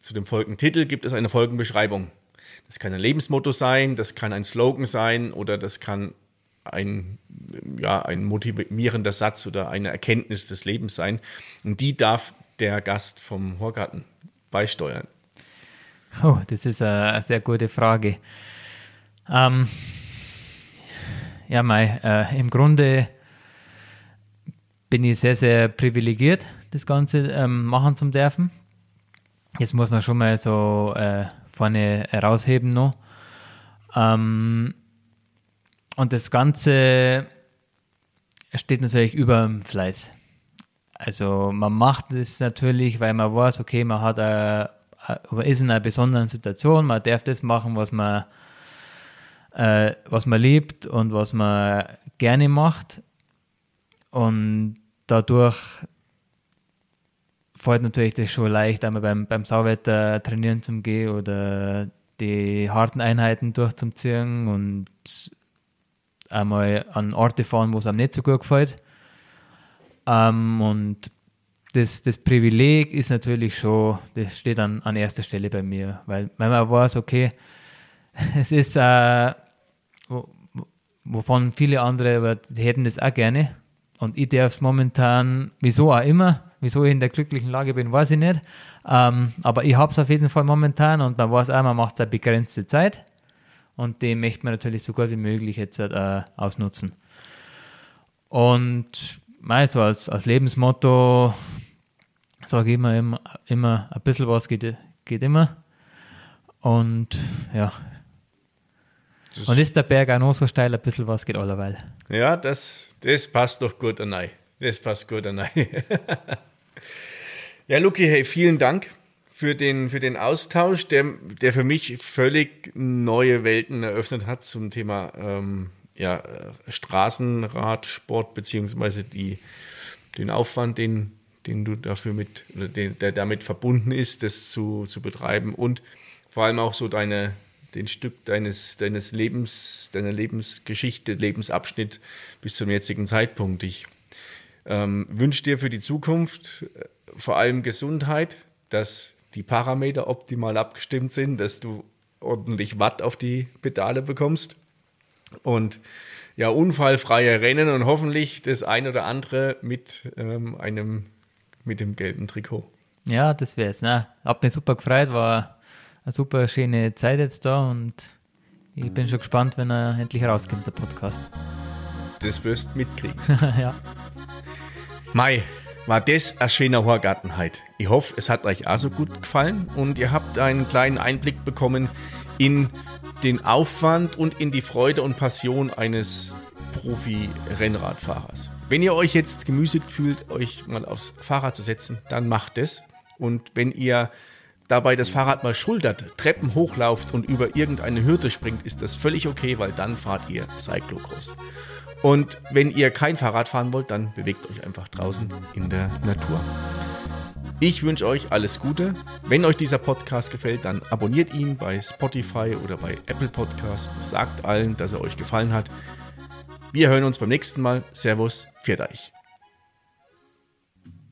zu dem Folgentitel gibt es eine Folgenbeschreibung. Das kann ein Lebensmotto sein, das kann ein Slogan sein oder das kann ein, ja, ein motivierender Satz oder eine Erkenntnis des Lebens sein. Und die darf der Gast vom Horgarten beisteuern.
Oh, das ist eine sehr gute Frage. Ähm, ja, Mai, äh, im Grunde bin ich sehr, sehr privilegiert, das Ganze ähm, machen zu dürfen. Jetzt muss man schon mal so äh, vorne herausheben noch. Ähm, und das Ganze steht natürlich über dem Fleiß. Also man macht es natürlich, weil man weiß, okay, man hat eine, ist in einer besonderen Situation, man darf das machen, was man äh, was man liebt und was man gerne macht. Und dadurch fällt natürlich das schon leicht, einmal beim, beim Sauwetter trainieren zu gehen oder die harten Einheiten durchzuziehen und einmal an Orte fahren, wo es einem nicht so gut gefällt. Ähm, und das, das Privileg ist natürlich schon, das steht an, an erster Stelle bei mir, weil wenn man weiß, okay, es ist äh, wovon viele andere aber hätten das auch gerne. Und ich darf es momentan, wieso auch immer, wieso ich in der glücklichen Lage bin, weiß ich nicht. Ähm, aber ich habe es auf jeden Fall momentan und man weiß auch, man macht es eine begrenzte Zeit. Und den möchte man natürlich so gut wie möglich jetzt äh, ausnutzen. Und mein, so als, als Lebensmotto sage ich immer, immer, immer, ein bisschen was geht, geht immer. Und ja, das und ist der Berg auch noch so steil, ein bisschen was geht allerweil.
Ja, das, das passt doch gut an. Das passt gut an ja, Luki, hey, vielen Dank für den, für den Austausch, der, der für mich völlig neue Welten eröffnet hat zum Thema ähm, ja, Straßenradsport, beziehungsweise die, den Aufwand, den, den du dafür mit, den, der damit verbunden ist, das zu, zu betreiben und vor allem auch so deine, den Stück deines, deines Lebens, deiner Lebensgeschichte, Lebensabschnitt bis zum jetzigen Zeitpunkt. Ich ähm, wünsche dir für die Zukunft äh, vor allem Gesundheit, dass die Parameter optimal abgestimmt sind, dass du ordentlich Watt auf die Pedale bekommst und ja, unfallfreie Rennen und hoffentlich das ein oder andere mit ähm, einem mit dem gelben Trikot.
Ja, das wäre es. Ne? Hab mich super gefreut, war eine super schöne Zeit jetzt da und ich bin schon gespannt, wenn er endlich rauskommt, der Podcast.
Das wirst du mitkriegen.
ja.
Mai, war das ein schöner Horgarten heute. Ich hoffe, es hat euch auch so gut gefallen und ihr habt einen kleinen Einblick bekommen in den Aufwand und in die Freude und Passion eines Profi-Rennradfahrers. Wenn ihr euch jetzt gemüßigt fühlt, euch mal aufs Fahrrad zu setzen, dann macht es. Und wenn ihr dabei das Fahrrad mal schultert, Treppen hochlauft und über irgendeine Hürde springt, ist das völlig okay, weil dann fahrt ihr Cyclocross. Und wenn ihr kein Fahrrad fahren wollt, dann bewegt euch einfach draußen in der Natur. Ich wünsche euch alles Gute. Wenn euch dieser Podcast gefällt, dann abonniert ihn bei Spotify oder bei Apple Podcast. Sagt allen, dass er euch gefallen hat. Wir hören uns beim nächsten Mal. Servus, pfiat euch.